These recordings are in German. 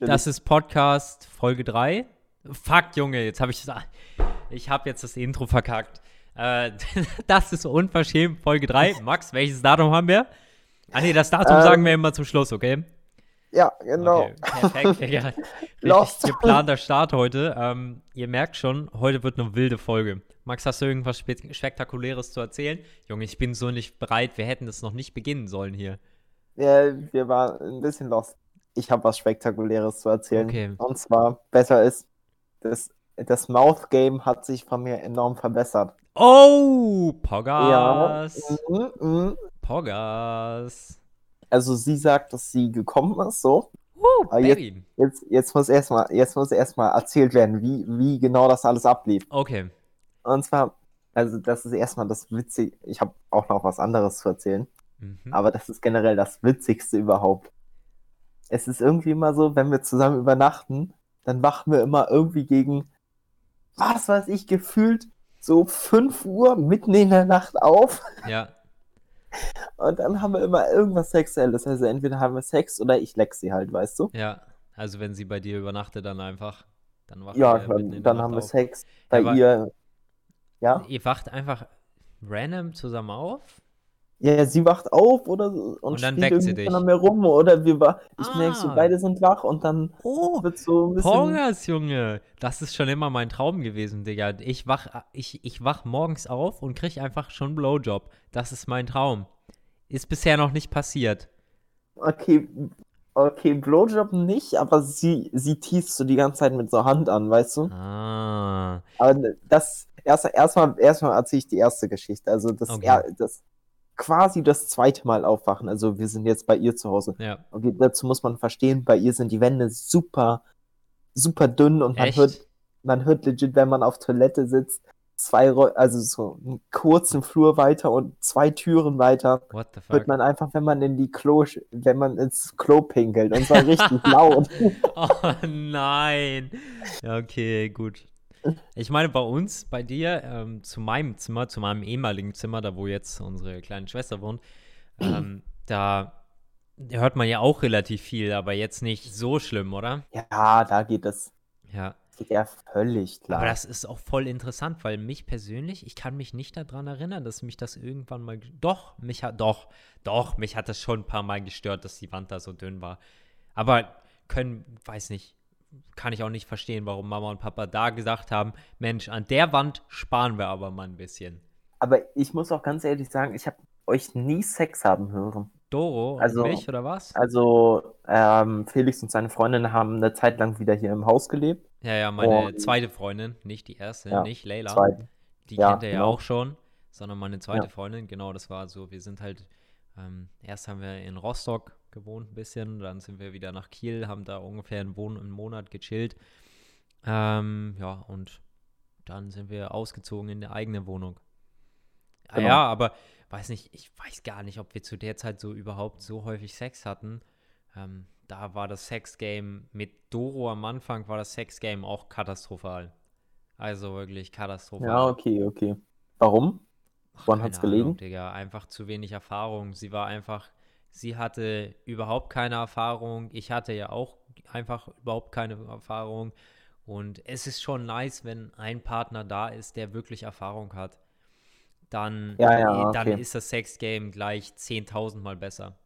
Das ist Podcast Folge 3. Fuck, Junge, jetzt habe ich Ich habe jetzt das Intro verkackt. Äh, das ist unverschämt Folge 3. Max, welches Datum haben wir? Ah nee, das Datum ähm, sagen wir immer zum Schluss, okay? Ja, genau. Okay, perfekt, Digga. Richtig geplanter Start heute. Ähm, ihr merkt schon, heute wird eine wilde Folge. Max, hast du irgendwas Spektakuläres zu erzählen? Junge, ich bin so nicht bereit. Wir hätten das noch nicht beginnen sollen hier. Ja, wir waren ein bisschen lost. Ich habe was Spektakuläres zu erzählen. Okay. Und zwar, besser ist, das, das Mouth-Game hat sich von mir enorm verbessert. Oh, Pogas. Ja. Mhm, mh. Pogas. Also sie sagt, dass sie gekommen ist, so. Uh, jetzt, jetzt, jetzt muss erstmal jetzt muss erstmal erzählt werden, wie, wie genau das alles ablief. Okay. Und zwar, also das ist erstmal das Witzige. Ich habe auch noch was anderes zu erzählen. Mhm. Aber das ist generell das Witzigste überhaupt. Es ist irgendwie immer so, wenn wir zusammen übernachten, dann wachen wir immer irgendwie gegen, was weiß ich, gefühlt so 5 Uhr mitten in der Nacht auf. Ja. Und dann haben wir immer irgendwas Sexuelles. Also entweder haben wir Sex oder ich leck sie halt, weißt du? Ja. Also wenn sie bei dir übernachtet, dann einfach. Dann wacht Ja, dann, dann haben wir auf. Sex. Bei aber- ihr. Ja? Ihr wacht einfach random zusammen auf? Ja, sie wacht auf oder und, Und dann spielt weckt sie dich. mir rum oder wir wa ich merke so, Ah. beide sind wach und dann Oh, wird so ein bisschen. Pogas, Junge. Das ist schon immer mein Traum gewesen, Digga. Ich wach, ich, ich wach morgens auf und krieg einfach schon einen Blowjob. Das ist mein Traum. Ist bisher noch nicht passiert. Okay, okay, Blowjob nicht, aber sie, sie teast so die ganze Zeit mit so Hand an, weißt du? Ah. Aber das, erst, erstmal, erstmal erzähle ich die erste Geschichte. Also das, Okay. er, das quasi das zweite Mal aufwachen. Also wir sind jetzt bei ihr zu Hause. Ja. Okay, dazu muss man verstehen, bei ihr sind die Wände super, super dünn und man Echt? hört, man hört legit, wenn man auf Toilette sitzt, zwei, also so einen kurzen Flur weiter und zwei Türen weiter, What the fuck? hört man einfach, wenn man in die Klo, wenn man ins Klo pinkelt und zwar richtig laut. Oh nein. Ja, okay, gut. Ich meine, bei uns, bei dir, ähm, zu meinem Zimmer, zu meinem ehemaligen Zimmer, da wo jetzt unsere kleine Schwester wohnt, ähm, da hört man ja auch relativ viel, aber jetzt nicht so schlimm, oder? Ja, da geht das, Ja. geht ja völlig klar. Aber das ist auch voll interessant, weil mich persönlich, ich kann mich nicht daran erinnern, dass mich das irgendwann mal. Doch, mich hat. Doch, doch, mich hat das schon ein paar Mal gestört, dass die Wand da so dünn war. Aber können, weiß nicht, kann ich auch nicht verstehen, warum Mama und Papa da gesagt haben: Mensch, an der Wand sparen wir aber mal ein bisschen. Aber ich muss auch ganz ehrlich sagen, ich habe euch nie Sex haben hören. Doro und Also- mich oder was? Also, ähm, Felix und seine Freundin haben eine Zeit lang wieder hier im Haus gelebt. Ja, ja, meine und- zweite Freundin, nicht die erste, Ja, nicht Leila. Zweiten. Die Ja, kennt er ja genau. auch schon, sondern meine zweite Ja. Freundin. Genau, das war so. Wir sind halt, ähm, erst haben wir in Rostock gewohnt ein bisschen, dann sind wir wieder nach Kiel, haben da ungefähr einen, Wohn einen Monat gechillt. Ähm, ja, und dann sind wir ausgezogen in eine eigene Wohnung. Ah, Genau. Ja, aber weiß nicht, ich weiß gar nicht, ob wir zu der Zeit so überhaupt so häufig Sex hatten. Ähm, da war das Sexgame mit Doro am Anfang war das Sexgame auch katastrophal. Also wirklich katastrophal. Ja, okay, okay. Warum? Woran keine hat's gelegen? Digga. Einfach zu wenig Erfahrung. Sie war einfach, sie hatte überhaupt keine Erfahrung. Ich hatte ja auch einfach überhaupt keine Erfahrung. Und es ist schon nice, wenn ein Partner da ist, der wirklich Erfahrung hat. Dann, Ja, ja, dann okay. ist das Sexgame gleich 10.000 Mal besser.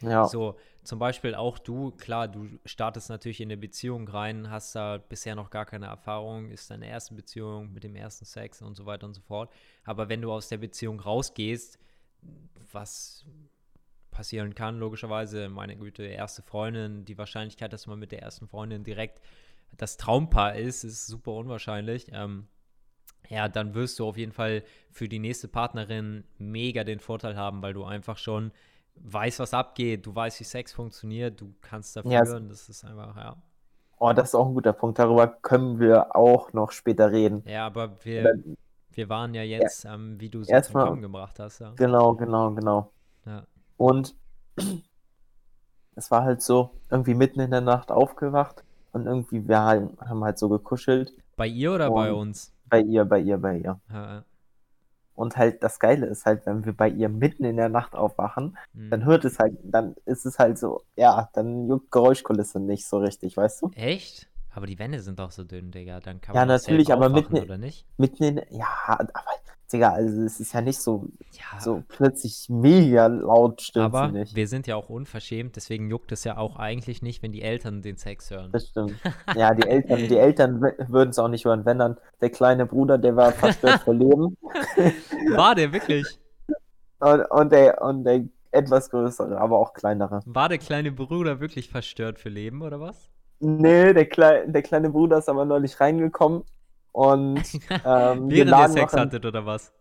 Ja, So, zum Beispiel auch du, klar, du startest natürlich in eine Beziehung rein, hast da bisher noch gar keine Erfahrung, ist deine erste Beziehung mit dem ersten Sex und so weiter und so fort. Aber wenn du aus der Beziehung rausgehst, was passieren kann, logischerweise, meine Güte, erste Freundin, die Wahrscheinlichkeit, dass man mit der ersten Freundin direkt das Traumpaar ist, ist super unwahrscheinlich. Ähm, ja, dann wirst du auf jeden Fall für die nächste Partnerin mega den Vorteil haben, weil du einfach schon weißt, was abgeht, du weißt, wie Sex funktioniert, du kannst dafür, Ja, es- und das ist einfach, ja. oh, das ist auch ein guter Punkt. Darüber können wir auch noch später reden. Ja, aber wir, Oder- wir waren ja jetzt, ähm, wie du so Erstmal- zum Kommen gebracht hast, ja. Genau, genau, genau. ja. Und es war halt so, irgendwie mitten in der Nacht aufgewacht und irgendwie, wir haben halt so gekuschelt. Bei ihr oder bei uns? Bei ihr, bei ihr, bei ihr. Ja. Und halt das Geile ist halt, wenn wir bei ihr mitten in der Nacht aufwachen, Hm. dann hört es halt, dann ist es halt so, ja, dann juckt Geräuschkulisse nicht so richtig, weißt du? Echt? Aber die Wände sind doch so dünn, Digga. Dann kann Ja, man das natürlich, aber mitten- oder nicht? Mitten in, ja, aber, Digga, also es ist ja nicht so, Ja, so plötzlich mega laut stimmt aber sie nicht. wir sind ja auch unverschämt, deswegen juckt es ja auch eigentlich nicht, wenn die Eltern den Sex hören. Das stimmt. Ja, die Eltern, die Eltern würden es auch nicht hören, wenn dann der kleine Bruder, der war verstört vor Leben War der wirklich? und, und, der, und der etwas größere, aber auch kleinere. War der kleine Bruder wirklich verstört für Leben, oder was? Nee, der, Klei der kleine Bruder ist aber neulich reingekommen und ähm, wir Während ihr lagen Sex im, hattet, oder was?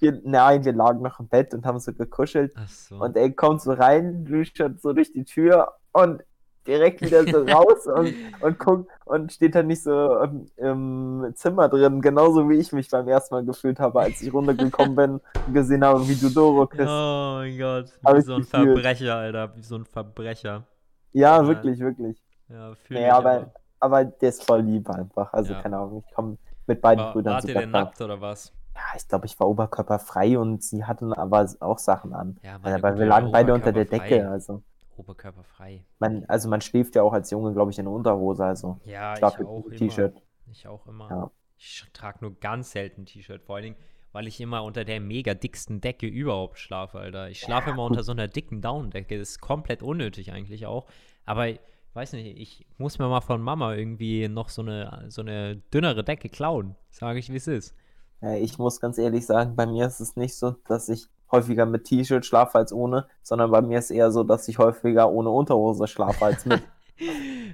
wir, nein, wir lagen noch im Bett und haben so gekuschelt so. und er kommt so rein, luschert so durch die Tür und direkt wieder so raus und, und guckt und steht dann nicht so im, im Zimmer drin, genauso wie ich mich beim ersten Mal gefühlt habe, als ich runtergekommen bin und gesehen habe, wie du Doro küsst. Oh mein Gott, wie so ein gefühlt. Verbrecher, Alter, wie so ein Verbrecher. Ja, Ja. wirklich, wirklich. Ja, fühl Ja, ich aber, aber der ist voll lieb einfach. Also, Ja. keine Ahnung, ich komme mit beiden War, Brüdern wart ihr super denn klar. nackt oder was? Ja, ich glaube, ich war oberkörperfrei und sie hatten aber auch Sachen an. Ja, Also, meine aber gut, wir ja, lagen beide unter der. Decke. Also Oberkörperfrei. man, also man schläft ja auch als Junge, glaube ich, in der Unterhose. Also Ja, ich schlafe auch. T-Shirt. Ich auch immer. Ja. Ich trage nur ganz selten ein T-Shirt, vor allen Dingen, weil ich immer unter der mega dicksten Decke überhaupt schlafe, Alter. Ich schlafe immer unter so einer dicken Daunendecke. Das ist komplett unnötig eigentlich auch. Aber ich weiß nicht, ich muss mir mal von Mama irgendwie noch so eine, so eine dünnere Decke klauen. Sage ich, wie es ist. Ja, ich muss ganz ehrlich sagen, bei mir ist es nicht so, dass ich häufiger mit T-Shirt schlafe als ohne, sondern bei mir ist eher so, dass ich häufiger ohne Unterhose schlafe als mit.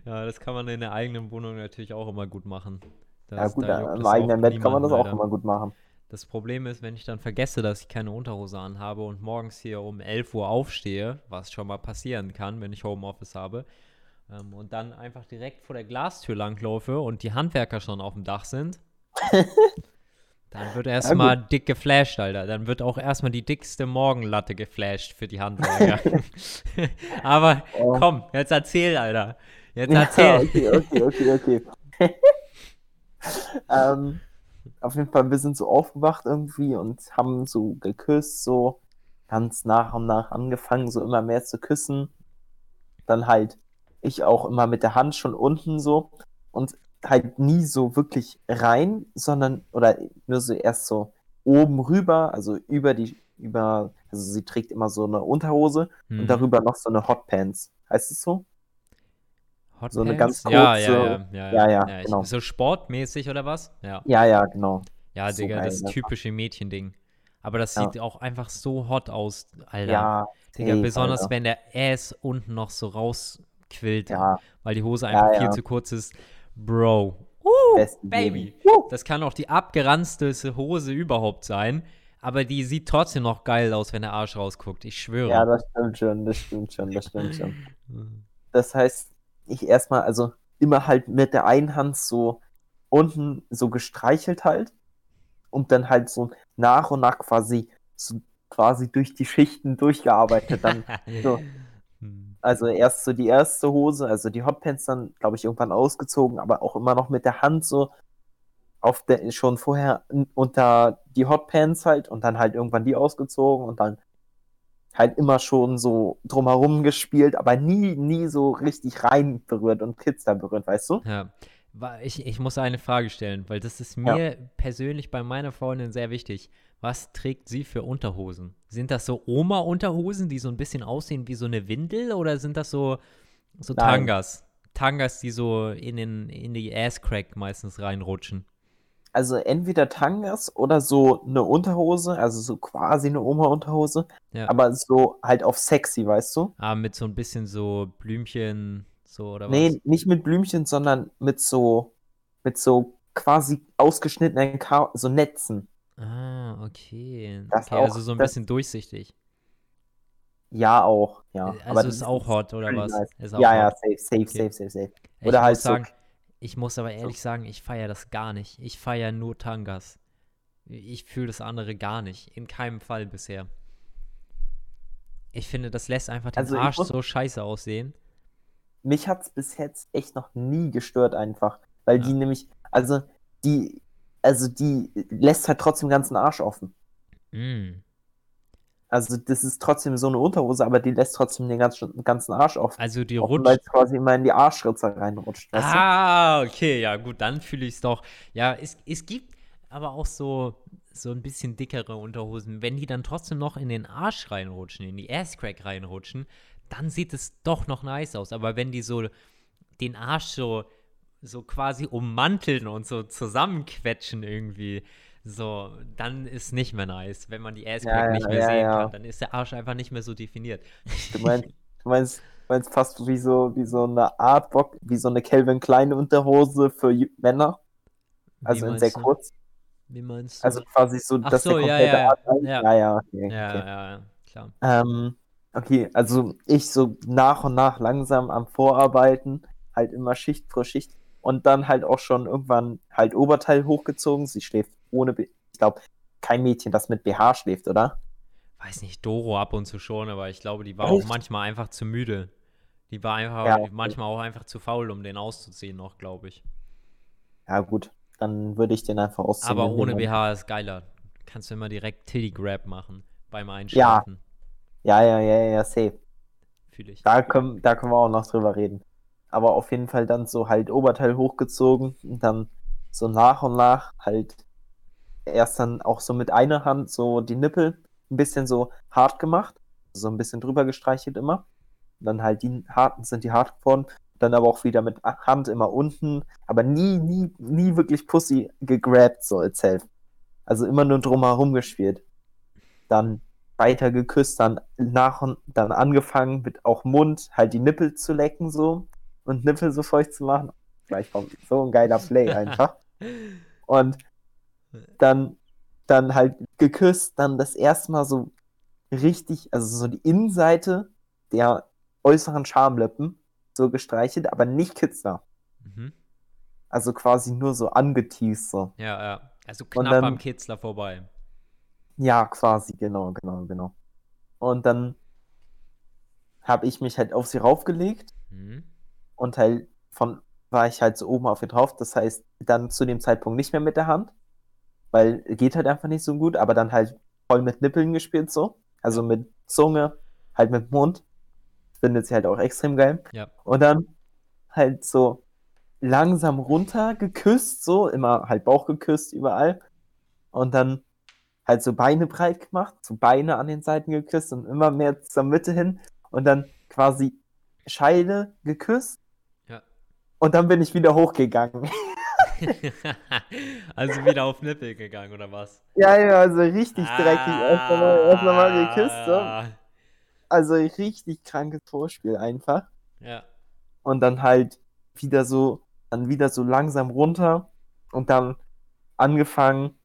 Ja, das kann man in der eigenen Wohnung natürlich auch immer gut machen. ja Das- gut, da juckt im es eigenen Bett kann man das niemanden, auch immer gut machen. Das Problem ist, wenn ich dann vergesse, dass ich keine Unterhose anhabe und morgens hier um 11 Uhr aufstehe, was schon mal passieren kann, wenn ich Homeoffice habe, ähm, und dann einfach direkt vor der Glastür langlaufe und die Handwerker schon auf dem Dach sind, dann wird erstmal dick geflasht, Alter. Dann wird auch erstmal die dickste Morgenlatte geflasht für die Handwerker. Aber Oh. komm, jetzt erzähl, Alter. Jetzt Ja, erzähl. okay, okay, okay, okay. ähm, auf jeden Fall, wir sind so aufgewacht irgendwie und haben so geküsst, so ganz nach und nach angefangen, so immer mehr zu küssen. Dann halt ich auch immer mit der Hand schon unten so und halt nie so wirklich rein, sondern oder nur so erst so oben rüber, also über die, über, also sie trägt immer so eine Unterhose und Mhm. darüber noch so eine Hotpants. Heißt es so? Hot so eine Pants? ganz ja, ja, kurze- ja, Ja, ja, ich- genau. So sportmäßig oder was? Ja. Ja, ja, genau. Ja, So Digga, geil, das ne? typische Mädchending. Aber das Ja. sieht auch einfach so hot aus, Alter. Ja, Digga, safe, besonders Alter. wenn der Ass unten noch so rausquillt, Ja, weil die Hose Ja, einfach viel ja. zu kurz ist. Bro. Uh, besten Baby. Woo! Das kann auch die abgeranzteste Hose überhaupt sein. Aber die sieht trotzdem noch geil aus, wenn der Arsch rausguckt. Ich schwöre. Ja, das stimmt schon, das stimmt schon, das stimmt schon. Das heißt, ich erstmal, also immer halt mit der einen Hand so unten so gestreichelt halt und dann halt so nach und nach quasi so quasi durch die Schichten durchgearbeitet. Dann, so. Also erst so die erste Hose, also die Hotpants dann, glaube ich, irgendwann ausgezogen, aber auch immer noch mit der Hand so auf der, schon vorher unter die Hotpants halt und dann halt irgendwann die ausgezogen und dann halt immer schon so drumherum gespielt, aber nie, nie so richtig rein berührt und Kids da berührt, weißt du? Ja. Ich, ich muss eine Frage stellen, weil das ist mir persönlich bei meiner Freundin sehr wichtig. Was trägt sie für Unterhosen? Sind das so Oma-Unterhosen, die so ein bisschen aussehen wie so eine Windel oder sind das so, so Nein. Tangas? Tangas, die so in, den, in die Ass-Crack meistens reinrutschen. Also entweder Tangas oder so eine Unterhose, also so quasi eine Oma-Unterhose, Ja. aber so halt auf sexy, weißt du? Ah, mit so ein bisschen so Blümchen, so oder Nee, was? nicht mit Blümchen, sondern mit so, mit so quasi ausgeschnittenen Ka so Netzen. Ah, okay. Das okay, also auch- so ein bisschen durchsichtig. Ja, auch, ja. Also aber ist auch hot, oder was? nice. Ist auch Ja, ja, safe, safe, Okay. safe, safe, safe. Ich Oder halt muss so- sagen, ich muss aber ehrlich sagen, ich feiere das gar nicht. Ich feiere nur Tangas. Ich fühle das andere gar nicht. In keinem Fall bisher. Ich finde, das lässt einfach den Also ich Arsch so scheiße aussehen. Mich hat's bis jetzt echt noch nie gestört einfach, weil Ja. die nämlich, also die, also die lässt halt trotzdem den ganzen Arsch offen. Mm. Also das ist trotzdem so eine Unterhose, aber die lässt trotzdem den ganzen, ganzen Arsch auf. Also die offen, rutscht. Weil es quasi immer in die Arschritze reinrutscht. Ah, okay, ja gut, dann fühle ich es doch. Ja, es, es gibt aber auch so, so ein bisschen dickere Unterhosen. Wenn die dann trotzdem noch in den Arsch reinrutschen, in die Asscrack reinrutschen, dann sieht es doch noch nice aus. Aber wenn die so den Arsch so, so quasi ummanteln und so zusammenquetschen irgendwie, so, dann ist nicht mehr nice. Wenn man die Asscrack Ja, ja, nicht mehr ja, sehen ja. kann, dann ist der Arsch einfach nicht mehr so definiert. Du meinst, du meinst, du meinst fast wie so, wie so eine Art Bock, wie so eine Calvin Klein Unterhose für Männer. Also in sehr du? kurz. Wie meinst du? Also quasi so, Ach dass so, der ja, komplette ja, Arsch ja. Ja, ja, okay. ja, okay. ja, ja, klar. Ähm, okay, also ich so nach und nach langsam am Vorarbeiten, halt immer Schicht für Schicht und dann halt auch schon irgendwann halt Oberteil hochgezogen. Sie schläft ohne, B ich glaube, kein Mädchen, das mit BH schläft, oder? Weiß nicht, Doro ab und zu schon, aber ich glaube, die war auch Echt? manchmal einfach zu müde. Die war einfach Ja. manchmal auch einfach zu faul, um den auszuziehen noch, glaube ich. Ja, gut, dann würde ich den einfach ausziehen. Aber ohne. BH ist geiler. Kannst du immer direkt Titty Grab machen beim Einschlafen. Ja, ja, ja, ja, safe. Fühle ich. Da können, da können wir auch noch drüber reden. Aber auf jeden Fall dann so halt Oberteil hochgezogen und dann so nach und nach halt erst dann auch so mit einer Hand so die Nippel ein bisschen so hart gemacht, so ein bisschen drüber gestreichelt immer. Dann halt die harten sind die hart geworden, dann aber auch wieder mit Hand immer unten, aber nie, nie, nie wirklich Pussy gegrabt so itself. Also immer nur drumherum gespielt. Dann weiter geküsst, dann nach und dann angefangen mit auch Mund halt die Nippel zu lecken so und Nippel so feucht zu machen. Gleich kommt so ein geiler Play einfach. Und dann, dann halt geküsst, dann das erste Mal so richtig, also so die Innenseite der äußeren Schamlippen so gestreichelt, aber nicht Kitzler. Mhm. Also quasi nur so angeteased so. Ja, ja. Also knapp dann- am Kitzler vorbei. Ja, quasi, genau, genau, genau. Und dann habe ich mich halt auf sie raufgelegt Mhm. Und halt von war ich halt so oben auf ihr drauf. Das heißt, dann zu dem Zeitpunkt nicht mehr mit der Hand, weil geht halt einfach nicht so gut, aber dann halt voll mit Nippeln gespielt so. Also mit Zunge, halt mit Mund. Findet sie halt auch extrem geil. Ja. Und dann halt so langsam runter geküsst, so, immer halt Bauch geküsst überall. Und dann halt so Beine breit gemacht, so Beine an den Seiten geküsst und immer mehr zur Mitte hin. Und dann quasi Scheide geküsst. Und dann bin ich wieder hochgegangen. also wieder auf Nippel gegangen, oder was? ja, ja, also richtig dreckig. Erst einmal, erst einmal geküsst. So. Ah. Also richtig krankes Vorspiel einfach. Ja. und dann halt wieder so, dann wieder so langsam runter und dann angefangen,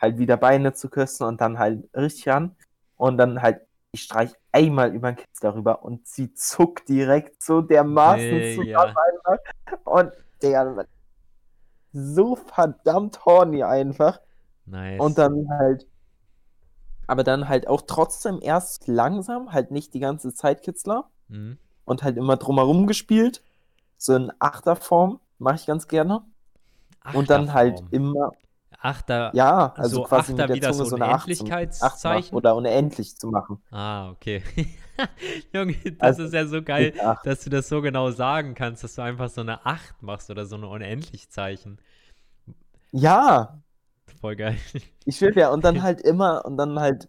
halt wieder Beine zu küssen und dann halt richtig ran und dann halt, ich streich einmal über den Kitz darüber und sie zuckt direkt so dermaßen Digga. zusammen einfach und der so verdammt horny einfach Nice. und dann halt, aber dann halt auch trotzdem erst langsam, halt nicht die ganze Zeit Kitzler Mhm. und halt immer drumherum gespielt. So in Achterform mache ich ganz gerne. Und dann halt Achterform. immer, Achter. ja, also so quasi Achter mit der Zunge so eine Acht, Acht Unendlichkeitszeichen? oder unendlich zu machen. Ah, okay. Junge, das Also, ist ja so geil, Acht. dass du das so genau sagen kannst, dass du einfach so eine 8 machst oder so eine Unendlichzeichen. Ja, Voll geil. ich will ja, und dann halt immer, und dann halt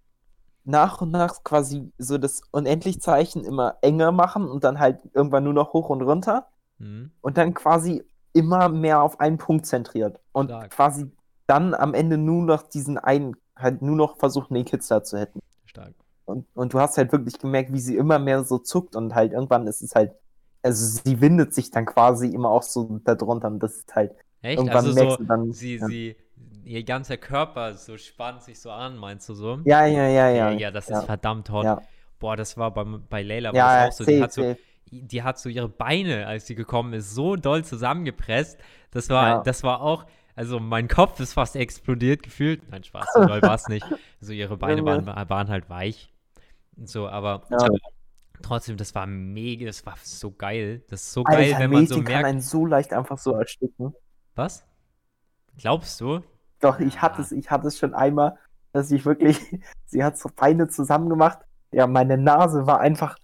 nach und nach quasi so das Unendlichzeichen immer enger machen und dann halt irgendwann nur noch hoch und runter Mhm. und dann quasi immer mehr auf einen Punkt zentriert und Stark. quasi dann am Ende nur noch diesen einen, halt nur noch versucht, den Kitzler zu hätten. Stark. Und, und du hast halt wirklich gemerkt, wie sie immer mehr so zuckt und halt irgendwann ist es halt, also sie windet sich dann quasi immer auch so darunter und das ist halt, Echt? irgendwann Also merkst so, du dann, sie, ja. sie, ihr ganzer Körper so spannt sich so an, meinst du so? ja, ja, ja, ja. Ja, das ja, ist verdammt hot. Ja, Boah, das war bei, bei Layla war ja, auch so. Die safe, hat so, die hat so ihre Beine, als sie gekommen ist, so doll zusammengepresst. Das war, Ja. das war auch, also mein Kopf ist fast explodiert gefühlt. Nein, Spaß, so doll war es nicht. So ihre Beine waren, waren halt weich. Und so, aber Ja. trotzdem, das war mega, das war so geil. Das ist so Alter, geil, wenn man so Mädchen kann merkt. einen so leicht einfach so ersticken. Was? Glaubst du? Doch, ich Ja. hatte es, ich hatte es schon einmal, dass ich wirklich, sie hat so Beine zusammen gemacht. Ja, meine Nase war einfach,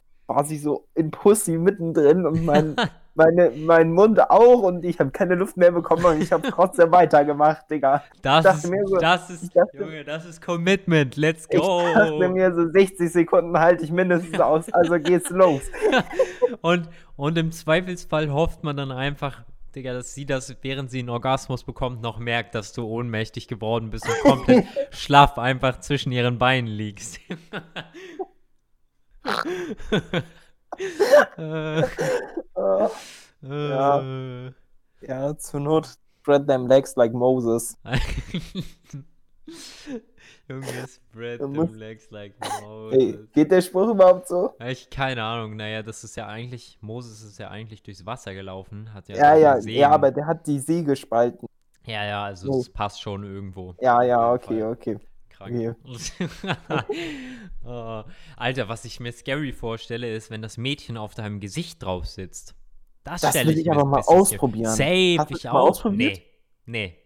sie so in Pussy mittendrin und mein, meine, mein Mund auch und ich habe keine Luft mehr bekommen und ich habe trotzdem weitergemacht, Digga. Das ist, so- das ist, dachte- Junge, das ist Commitment. Let's Ich go. dachte mir so 60 Sekunden halte ich mindestens aus, also geht's los. Und, und im Zweifelsfall hofft man dann einfach, Digga, dass sie das, während sie einen Orgasmus bekommt, noch merkt, dass du ohnmächtig geworden bist und komplett schlaff einfach zwischen ihren Beinen liegst. Äh, Ja. äh. Ja, zur Not spread them legs like Moses. Junge, spread them legs like Moses. geht der Spruch überhaupt so? Ich keine Ahnung. Naja, das ist ja eigentlich, Moses ist ja eigentlich durchs Wasser gelaufen, hat ja Ja, ja, ja, aber der hat die See gespalten. Ja, ja, also Oh. es passt schon irgendwo. Ja, ja, okay, okay. Krank. oh, Alter, was ich mir scary vorstelle, ist, wenn das Mädchen auf deinem Gesicht drauf sitzt. Das, Das stelle will ich ich aber mal ausprobieren. Safe, Hast ich das mal auch. ausprobiert? Nee, nee.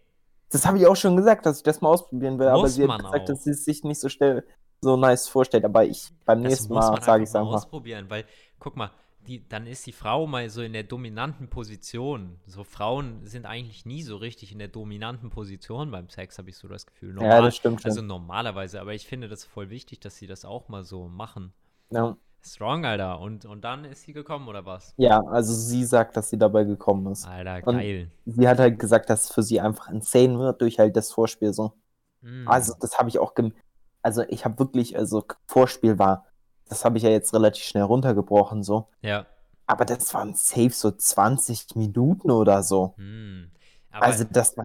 Das habe ich auch schon gesagt, dass ich das mal ausprobieren will, aber Muss sie hat gesagt, auch. dass sie es sich nicht so schnell so nice vorstellt. Aber ich beim Das nächsten Mal sage ich es einfach mal ausprobieren, weil, guck mal, die, dann ist die Frau mal so in der dominanten Position. So Frauen sind eigentlich nie so richtig in der dominanten Position beim Sex, habe ich so das Gefühl. Ja, das stimmt schon. Also normalerweise, aber ich finde das voll wichtig, dass sie das auch mal so machen. Ja. Strong, Alter. Und, und dann ist sie gekommen, oder was? ja, also sie sagt, dass sie dabei gekommen ist. Alter, Und- geil. Sie hat halt gesagt, dass es für sie einfach insane wird durch halt das Vorspiel so. Mm. Also das habe ich auch gem also ich habe wirklich also Vorspiel war, das habe ich ja jetzt relativ schnell runtergebrochen so, Ja. aber das waren safe so 20 Minuten oder so. Hm. Aber Also das war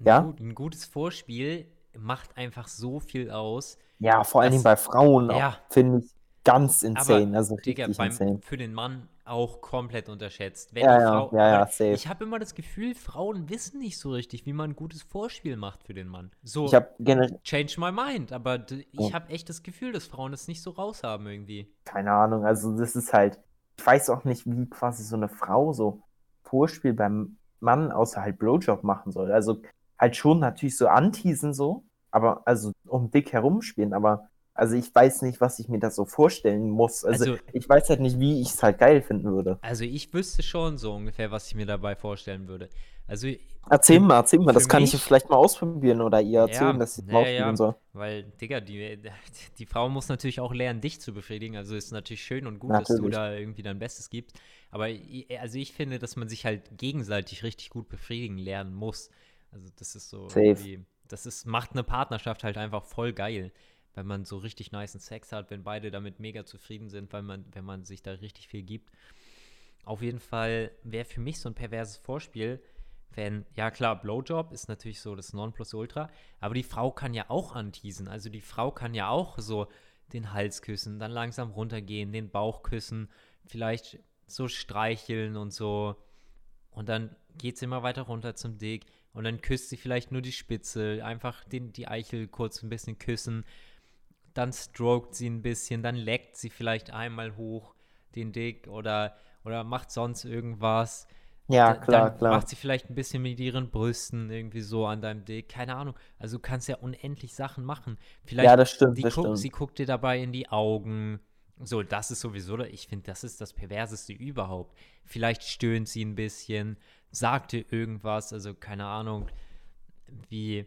ein, ja? gut, ein gutes Vorspiel macht einfach so viel aus. ja vor allen Dingen bei Frauen Ja. finde ich ganz insane, also Digga, beim, insane. für den Mann auch komplett unterschätzt. Wenn Ja, Frau, ja, ja, safe. Ich habe immer das Gefühl, Frauen wissen nicht so richtig, wie man ein gutes Vorspiel macht für den Mann. So, Ich habe generell change my mind, aber ich habe echt das Gefühl, dass Frauen das nicht so raushaben irgendwie. keine Ahnung, also das ist halt, ich weiß auch nicht, wie quasi so eine Frau so Vorspiel beim Mann außer halt Blowjob machen soll. Also halt schon natürlich so anteasen so, aber also um dick herumspielen, aber also ich weiß nicht, was ich mir da so vorstellen muss. Also, Also- ich weiß halt nicht, wie ich es halt geil finden würde. Also ich wüsste schon so ungefähr, was ich mir dabei vorstellen würde. Also, Erzähl mal, erzähl mal, das kann ich mich- vielleicht mal ausprobieren oder ihr Ja, erzählen, dass ich ja, mal ja, ausprobieren ja. soll. weil, Digga, die, die Frau muss natürlich auch lernen, dich zu befriedigen. Also ist natürlich schön und gut, dass du Natürlich. da irgendwie dein Bestes gibst. Aber also ich finde, dass man sich halt gegenseitig richtig gut befriedigen lernen muss. Also das ist so Safe. das ist, macht eine Partnerschaft halt einfach voll geil. Wenn man so richtig niceen Sex hat, wenn beide damit mega zufrieden sind, weil man, wenn man sich da richtig viel gibt. Auf jeden Fall wäre für mich so ein perverses Vorspiel, wenn, ja klar, Blowjob ist natürlich so das Nonplusultra, aber die Frau kann ja auch anteasen. Also die Frau kann ja auch so den Hals küssen, dann langsam runtergehen, den Bauch küssen, vielleicht so streicheln und so. Und dann geht sie immer weiter runter zum Dick und dann küsst sie vielleicht nur die Spitze, einfach den, die Eichel kurz ein bisschen küssen. Dann stroked sie ein bisschen, dann leckt sie vielleicht einmal hoch den Dick oder, oder macht sonst irgendwas. Ja, klar, dann klar. macht sie vielleicht ein bisschen mit ihren Brüsten irgendwie so an deinem Dick. Keine Ahnung. Also du kannst ja unendlich Sachen machen. Vielleicht Ja, das stimmt, die das guck, stimmt. sie guckt dir dabei in die Augen. So, das ist sowieso, ich finde, das ist das Perverseste überhaupt. Vielleicht stöhnt sie ein bisschen, sagt dir irgendwas, also keine Ahnung, wie,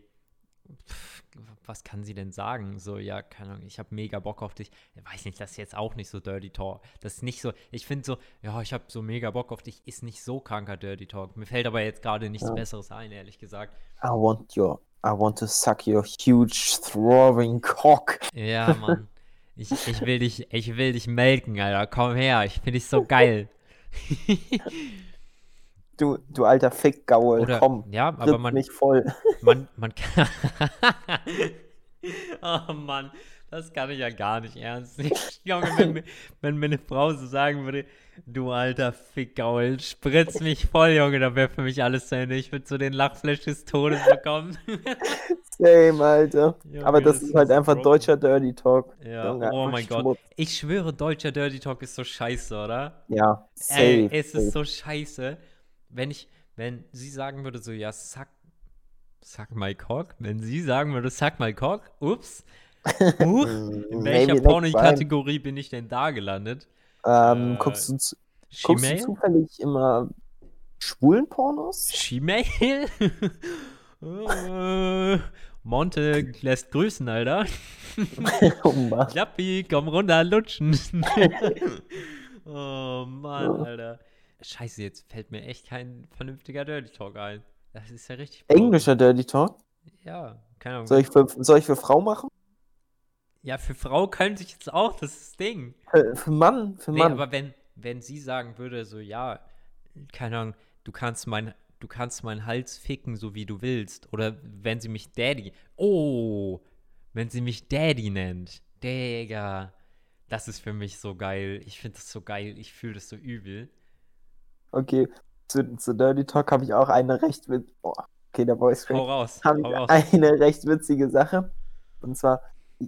was kann sie denn sagen? So, ja, keine Ahnung, ich habe mega Bock auf dich. Ich weiß nicht, das ist jetzt auch nicht so Dirty Talk. Das ist nicht so, ich finde so, ja, ich habe so mega Bock auf dich, ist nicht so kranker Dirty Talk. Mir fällt aber jetzt gerade nichts Ja. Besseres ein, ehrlich gesagt. I want your, I want to suck your huge throbbing cock. Ja, Mann. Ich, ich, will dich, ich will dich melken, Alter. Komm her, ich finde dich so geil. Du, du alter Fickgaul, Oder, komm, ja, aber man, mich voll. man, man kann. oh Mann, das kann ich ja gar nicht ernst nehmen. Junge, wenn, wenn mir eine Frau so sagen würde, du alter Fickgaul, spritz mich voll, Junge, dann wäre für mich alles zu Ende. Ich würde so den Lachflash des Todes bekommen. Same, Alter. Junge, Aber das, ist halt einfach broken. deutscher Dirty Talk. Ja, Junge, oh mein Gott. Schmutz. Ich schwöre, deutscher Dirty Talk ist so scheiße, oder? Ja, safe. Ey, es ist safe. so scheiße, wenn ich, wenn sie sagen würde, so, ja, suck, Suck my cock? Wenn sie sagen würde, suck my cock, ups. Huch, in welcher Porno-Kategorie bin ich denn da gelandet? Ähm, Äh, guckst, du, zu- guckst du zufällig immer schwulen Pornos? She-Mail? Äh, Monte lässt grüßen, Alter. oh Mann. Klappi, komm runter, lutschen. oh Mann, Alter. Scheiße, jetzt fällt mir echt kein vernünftiger Dirty Talk ein. Das ist ja richtig. Englischer Dirty Talk? Ja, keine Ahnung. Soll ich für, soll ich für Frau machen? Ja, für Frau könnte ich jetzt auch, das ist das Ding. Für, für Mann? Für Nee, Mann. aber wenn, wenn sie sagen würde, so, ja, keine Ahnung, du kannst mein, du kannst meinen Hals ficken, so wie du willst. Oder wenn sie mich Daddy. Oh, wenn sie mich Daddy nennt. Digga. Das ist für mich so geil. Ich finde das so geil. Ich fühle das so übel. Okay, zu, zu Dirty Talk habe ich auch eine recht wit oh, okay, der Voice Hau raus. Hau raus. eine recht witzige Sache. Und zwar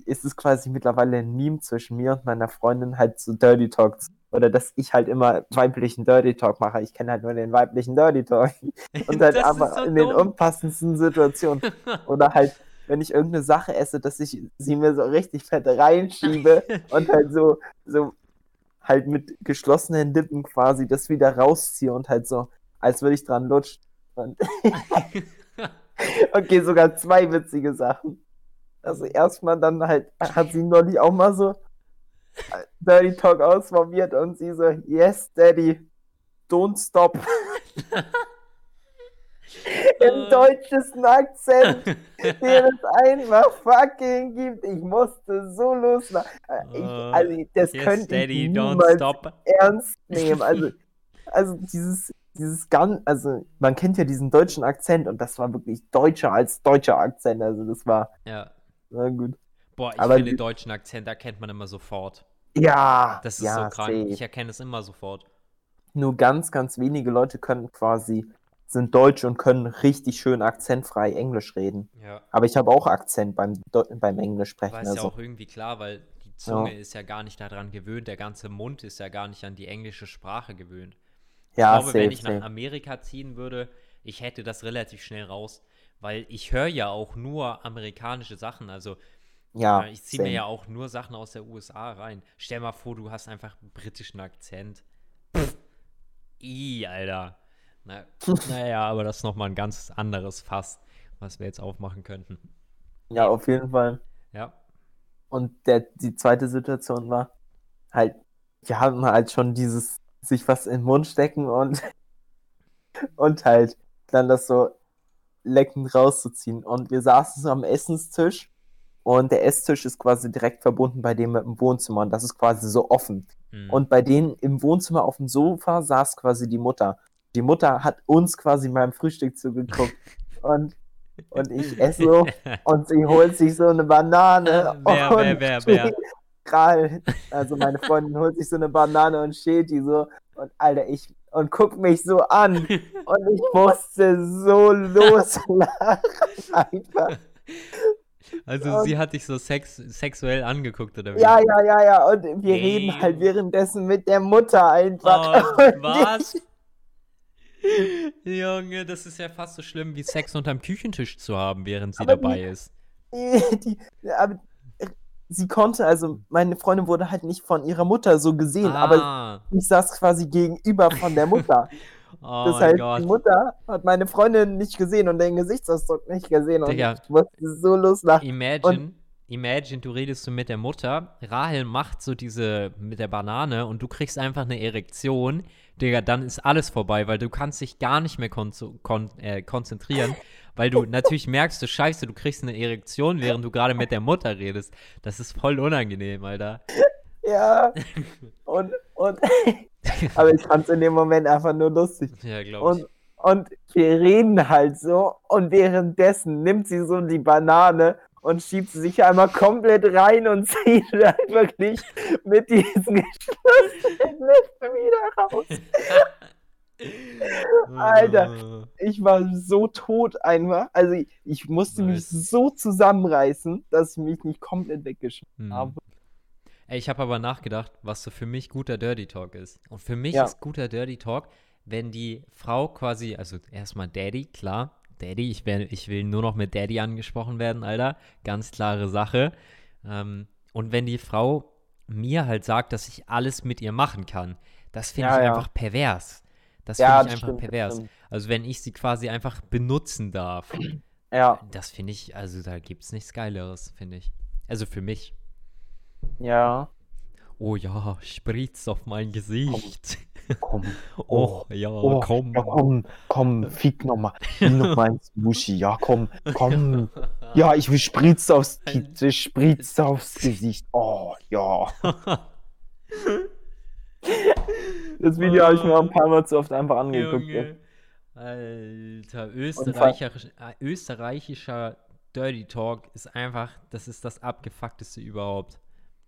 ist es quasi mittlerweile ein Meme zwischen mir und meiner Freundin halt so Dirty Talks. Oder dass ich halt immer weiblichen Dirty Talk mache. Ich kenne halt nur den weiblichen Dirty Talk. Und halt aber so in den dumm. unpassendsten Situationen. Oder halt, wenn ich irgendeine Sache esse, dass ich sie mir so richtig fett reinschiebe und halt so, so halt mit geschlossenen Lippen quasi das wieder rausziehe und halt so, als würde ich dran lutschen. Okay, sogar zwei witzige Sachen. Also erstmal dann halt, hat sie neulich auch mal so äh, Dirty Talk ausprobiert und sie so, yes, Daddy, don't stop. Im Äh. deutschesten Akzent, den es einfach fucking gibt. Ich musste so loslachen. Ich, Äh, also, das yes, könnte Daddy, ich niemals stop. ernst nehmen. Also, also dieses, dieses ganz, also man kennt ja diesen deutschen Akzent und das war wirklich deutscher als deutscher Akzent. Also das war, Ja. war gut. Boah, ich Aber finde deutschen Akzent, da kennt man immer sofort. Ja, Das ist ja, so krank. safe. Ich erkenne es immer sofort. Nur ganz, ganz wenige Leute können quasi, sind deutsch und können richtig schön akzentfrei Englisch reden. Ja. Aber ich habe auch Akzent beim, beim Englisch sprechen. Aber ist ja Also, auch irgendwie klar, weil die Zunge ist ja gar nicht daran gewöhnt, der ganze Mund ist ja gar nicht an die englische Sprache gewöhnt. ja, ich glaube, wenn safe, ich nach. Amerika ziehen würde, ich hätte das relativ schnell raus, weil ich höre ja auch nur amerikanische Sachen. Also Ja, äh, ich ziehe mir ja auch nur Sachen aus der USA rein. Stell mal vor, du hast einfach einen britischen Akzent. Pff. I, Alter. Na, naja, aber das ist nochmal ein ganz anderes Fass, was wir jetzt aufmachen könnten. Ja, auf jeden Fall. Ja. Und der, die zweite Situation war halt, wir haben halt schon dieses sich was in den Mund stecken und, und halt dann das so leckend rauszuziehen. Und wir saßen so am Essenstisch und der Esstisch ist quasi direkt verbunden bei dem mit dem Wohnzimmer und das ist quasi so offen. Hm. Und bei denen im Wohnzimmer auf dem Sofa saß quasi die Mutter. Die Mutter hat uns quasi beim Frühstück zugeguckt und, und ich esse so und sie holt sich so eine Banane. Wer, und wer, wer, wer? steht Kral, also meine Freundin holt sich so eine Banane und steht die so und Alter, ich und guckt mich so an und ich musste so loslachen einfach. Also Und- sie hat dich so sex sexuell angeguckt, oder wie? Ja, ja, ja, ja. Und wir Nee. reden halt währenddessen mit der Mutter einfach. Oh, was? Junge, das ist ja fast so schlimm, wie Sex unterm Küchentisch zu haben, während sie Aber dabei die- ist. Die, aber äh, sie konnte, also meine Freundin wurde halt nicht von ihrer Mutter so gesehen, aber Ah, ich saß quasi gegenüber von der Mutter. oh das heißt, Gott. die Mutter hat meine Freundin nicht gesehen und den Gesichtsausdruck nicht gesehen und Digga. ich musste so loslachen. Imagine, imagine, du redest so mit der Mutter, Rahel macht so diese mit der Banane und du kriegst einfach eine Erektion. Digga, dann ist alles vorbei, weil du kannst dich gar nicht mehr kon kon äh, konzentrieren, weil du natürlich merkst, du scheiße, du kriegst eine Erektion, während du gerade mit der Mutter redest. Das ist voll unangenehm, Alter. Ja. Und, und, aber ich fand es in dem Moment einfach nur lustig. Ja, glaube ich. Und, und wir reden halt so und währenddessen nimmt sie so die Banane und schiebt sie sich einmal komplett rein und zieht dann wirklich mit diesen geschlossenen Lippen wieder raus. Alter. Ich war so tot einfach. Also ich, ich musste Nice. mich so zusammenreißen, dass ich mich nicht komplett weggeschmissen Hm. habe. Ey, ich habe aber nachgedacht, was so für mich guter Dirty Talk ist. Und für mich Ja. ist guter Dirty Talk, wenn die Frau quasi, also erstmal Daddy, klar, Daddy, ich, wär, ich will nur noch mit Daddy angesprochen werden, Alter. Ganz klare Sache. Ähm, und wenn die Frau mir halt sagt, dass ich alles mit ihr machen kann, das finde Ja, ich ja. einfach pervers. Das Ja, finde ich einfach stimmt, pervers. Also wenn ich sie quasi einfach benutzen darf, Ja, das finde ich, also da gibt es nichts Geileres, finde ich. Also für mich. ja. Oh ja, spritz auf mein Gesicht. Komm. Oh, ja, Oh, komm. Ja, komm, komm, fick nochmal. Noch mal ins Muschi. Ja, komm, komm. Ja, ich will Spritz aufs, Ki- Spritz aufs Gesicht. Oh, ja. Das Video habe ich mir ein paar Mal zu oft einfach angeguckt. Junge. Alter, österreichischer, äh, österreichischer Dirty Talk ist einfach, das ist das abgefuckteste überhaupt.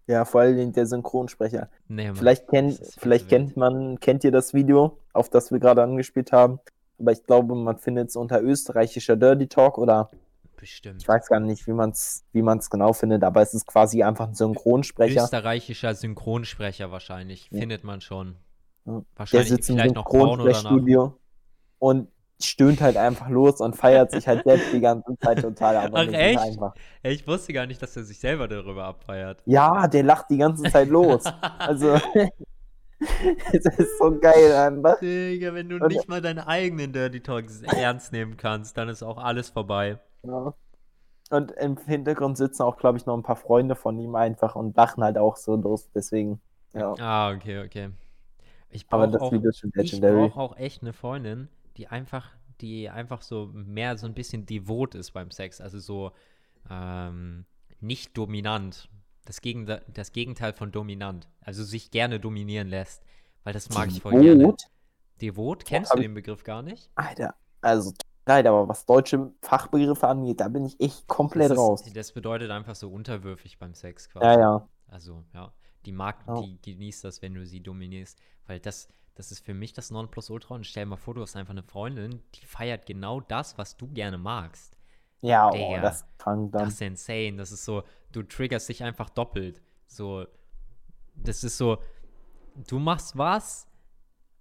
Ja, vor allem der Synchronsprecher. Nee, Mann, Vielleicht, kennt, vielleicht kennt man, kennt ihr das Video, auf das wir gerade angespielt haben. Aber ich glaube, man findet es unter österreichischer Dirty Talk oder Bestimmt. ich weiß gar nicht, wie man es wie man's genau findet, aber es ist quasi einfach ein Synchronsprecher. Österreichischer Synchronsprecher wahrscheinlich, Ja. findet man schon. Ja. Der Wahrscheinlich sitzt im vielleicht danach. Synchronsprechstudio und stöhnt halt einfach los und feiert sich halt selbst die ganze Zeit total ab. Ach, das echt? Einfach. Ich wusste gar nicht, dass er sich selber darüber abfeiert. Ja, der lacht die ganze Zeit los. Also, es ist so geil einfach. Digga, wenn du Und- nicht mal deine eigenen Dirty Talks ernst nehmen kannst, dann ist auch alles vorbei. Ja. Und im Hintergrund sitzen auch, glaube ich, noch ein paar Freunde von ihm einfach und lachen halt auch so los. Deswegen, ja. Ah, okay, okay. Ich Aber brauche das auch, Video ist schon ich legendary. brauche auch echt eine Freundin, die einfach, die einfach so mehr so ein bisschen devot ist beim Sex. Also so ähm, nicht dominant. Das, Gegenteil, das Gegenteil von dominant. Also sich gerne dominieren lässt. Weil das mag ich voll gerne. Devot? Devot? Kennst hab du den Begriff gar nicht? Alter, also leid, aber was deutsche Fachbegriffe angeht, da bin ich echt komplett das, raus. ist, das bedeutet einfach so unterwürfig beim Sex quasi. Ja, ja. Also, ja. Die mag, Ja. die genießt das, wenn du sie dominierst. Weil das, das ist für mich das Nonplusultra. Und stell dir mal vor, du hast einfach eine Freundin, die feiert genau das, was du gerne magst. Ja, oh, das krank dann. Das ist insane. Das ist so, du triggerst dich einfach doppelt. So, das ist so, du machst was,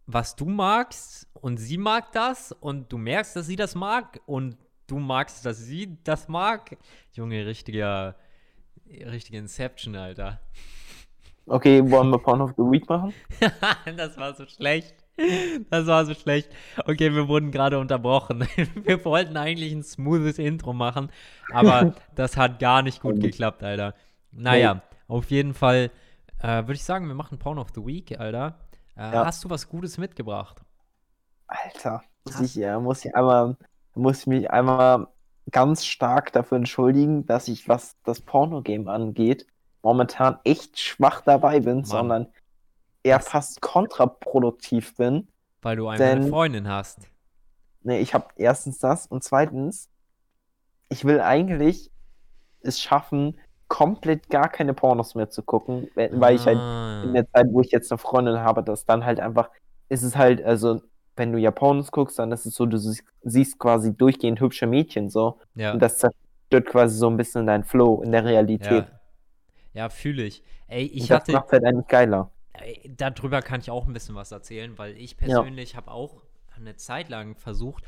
was du magst und sie mag das und du merkst, dass sie das mag und du magst, dass sie das mag. Junge, richtiger, richtige Inception, Alter. Okay, wollen wir Porn of the Week machen? das war so schlecht. Das war so schlecht. Okay, wir wurden gerade unterbrochen. Wir wollten eigentlich ein smoothes Intro machen, aber das hat gar nicht gut geklappt, Alter. Naja, auf jeden Fall äh, würde ich sagen, wir machen Porn of the Week, Alter. Äh, Ja. Hast du was Gutes mitgebracht? Alter, muss ich, ja, muss ich einmal, muss ich mich einmal ganz stark dafür entschuldigen, dass ich, was das Porno-Game angeht, momentan echt schwach dabei bin, sondern eher Das- fast kontraproduktiv bin. Weil du einfach eine Denn- Freundin hast. Nee, ich habe erstens das und zweitens, ich will eigentlich es schaffen, komplett gar keine Pornos mehr zu gucken, weil ich halt Ah. in der Zeit, wo ich jetzt eine Freundin habe, dass dann halt einfach, ist es halt, also, wenn du Japanus guckst, dann ist es so, du siehst, siehst quasi durchgehend hübsche Mädchen so. ja. Und das zerstört quasi so ein bisschen dein Flow in der Realität. ja. Ja, fühle ich. Ey, ich das hatte, macht halt eigentlich geiler. Ey, Darüber kann ich auch ein bisschen was erzählen, weil ich persönlich habe auch eine Zeit lang versucht.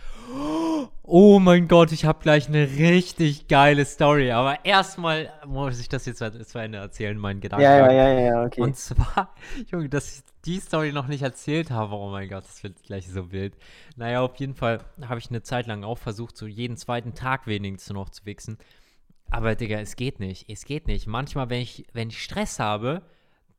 Oh mein Gott, ich habe gleich eine richtig geile Story. Aber erstmal muss ich das jetzt zu Ende erzählen, meinen Gedanken. Ja, ja, ja, ja, okay. Und zwar, Junge, dass ich die Story noch nicht erzählt habe. Oh mein Gott, das wird gleich so wild. Naja, auf jeden Fall habe ich eine Zeit lang auch versucht, so jeden zweiten Tag wenigstens noch zu wichsen. Aber, Digga, es geht nicht. Es geht nicht. Manchmal, wenn ich, wenn ich Stress habe,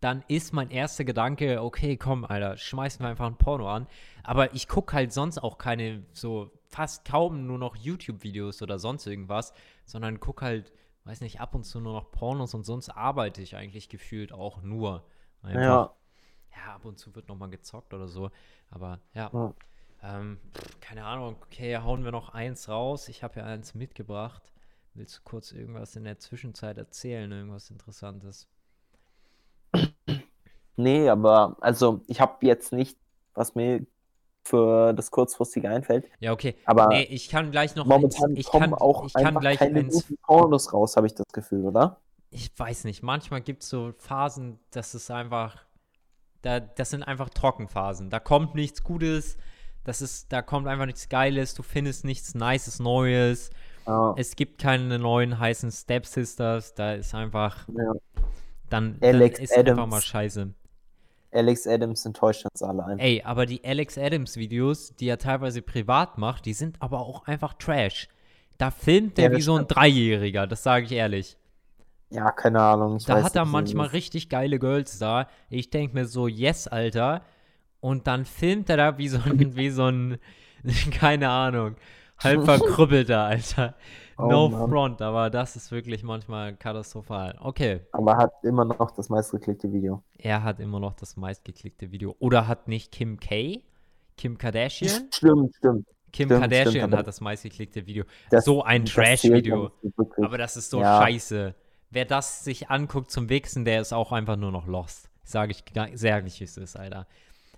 dann ist mein erster Gedanke, okay, komm, Alter, schmeißen wir einfach ein Porno an. Aber ich gucke halt sonst auch keine, so fast kaum nur noch YouTube-Videos oder sonst irgendwas, sondern gucke halt, weiß nicht, ab und zu nur noch Pornos und sonst arbeite ich eigentlich gefühlt auch nur. Einfach. Ja, Ja, ab und zu wird nochmal gezockt oder so. Aber ja. Ja. Ähm, keine Ahnung. Okay, hauen wir noch eins raus. Ich habe ja eins mitgebracht. Willst du kurz irgendwas in der Zwischenzeit erzählen? Irgendwas Interessantes? nee, aber, also, ich habe jetzt nicht, was mir für das kurzfristige einfällt, Ja, okay. aber nee, ich kann gleich noch momentan eins. Ich kommen kann, auch ich kann einfach gleich keine eins. guten Pornos raus, habe ich das Gefühl, oder? Ich weiß nicht. Manchmal gibt es so Phasen, das ist einfach. Da, das sind einfach Trockenphasen. Da kommt nichts Gutes. Das ist, da kommt einfach nichts Geiles, du findest nichts Nices Neues. Ja. Es gibt keine neuen heißen Step Sisters, da ist einfach, Ja. dann, Alex dann ist einfach Adams. mal scheiße. Alex Adams enttäuscht uns alle ein. Ey, aber die Alex Adams Videos, die er teilweise privat macht, die sind aber auch einfach Trash. Da filmt Ja, der wie so ein. Dreijähriger, das sage ich ehrlich. Ja, keine Ahnung. Da hat er manchmal wie- richtig geile Girls da. Ich denke mir so, yes, Alter. Und dann filmt er da wie so ein, wie so ein, keine Ahnung, halb verkrüppelter, Alter. Oh no Mann. front, aber das ist wirklich manchmal katastrophal. Okay, Aber hat immer noch das meistgeklickte Video. er hat immer noch das meistgeklickte Video. Oder hat nicht Kim K? Kim Kardashian? Stimmt, stimmt. Kim Stimmt, Kardashian stimmt, hat das meistgeklickte Video. Das, so ein Trash-Video. Aber das ist so Ja. scheiße. Wer das sich anguckt zum Wichsen, der ist auch einfach nur noch lost. Sage ich sehr nicht, wie es ist, Alter.